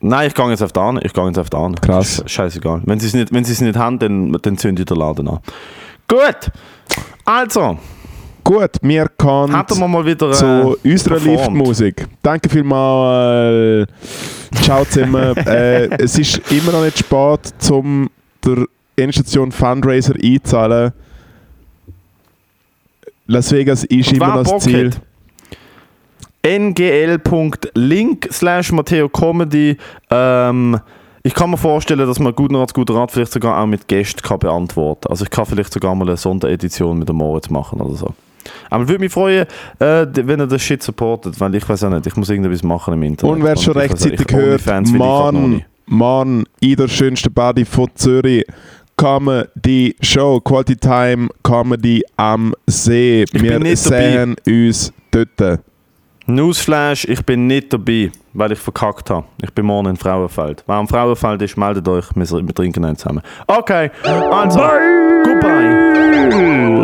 nein, ich gehe jetzt auf die an. Ich gehe jetzt auf die an.
Krass.
Sch- Scheißegal. Wenn sie es nicht, wenn sie es nicht haben, dann, dann zünde ich den Laden an. Gut. Also,
Gut, wir kommen
hätten wir mal wieder... Äh,
zu unserer
performt.
Liftmusik. Danke vielmals. Ciao zusammen. äh, es ist immer noch nicht spät, um der Endstation Fundraiser einzahlen. Las Vegas ist immer das
Bock
Ziel.
hat, ngl.link slash Matteo Comedy. Ähm, ich kann mir vorstellen, dass man guten Rat, guter Rat vielleicht sogar auch mit Gästen kann beantworten Also ich kann vielleicht sogar mal eine Sonderedition mit dem Moritz machen oder so. Aber ich würde mich freuen, äh, wenn er das Shit supportet, weil ich weiß auch nicht, ich muss irgendwas machen im Internet.
Und wer schon rechtzeitig hört, Mann. Mann, in der schönsten Body von Zürich. Comedy Show, Quality Time, Comedy am See.
Ich
Wir sehen uns dort.
Newsflash, ich bin nicht dabei, weil ich verkackt habe. Ich bin morgen in Frauenfeld. Wer am Frauenfeld ist, meldet euch, wir, trinken einen zusammen. Okay, also, goodbye.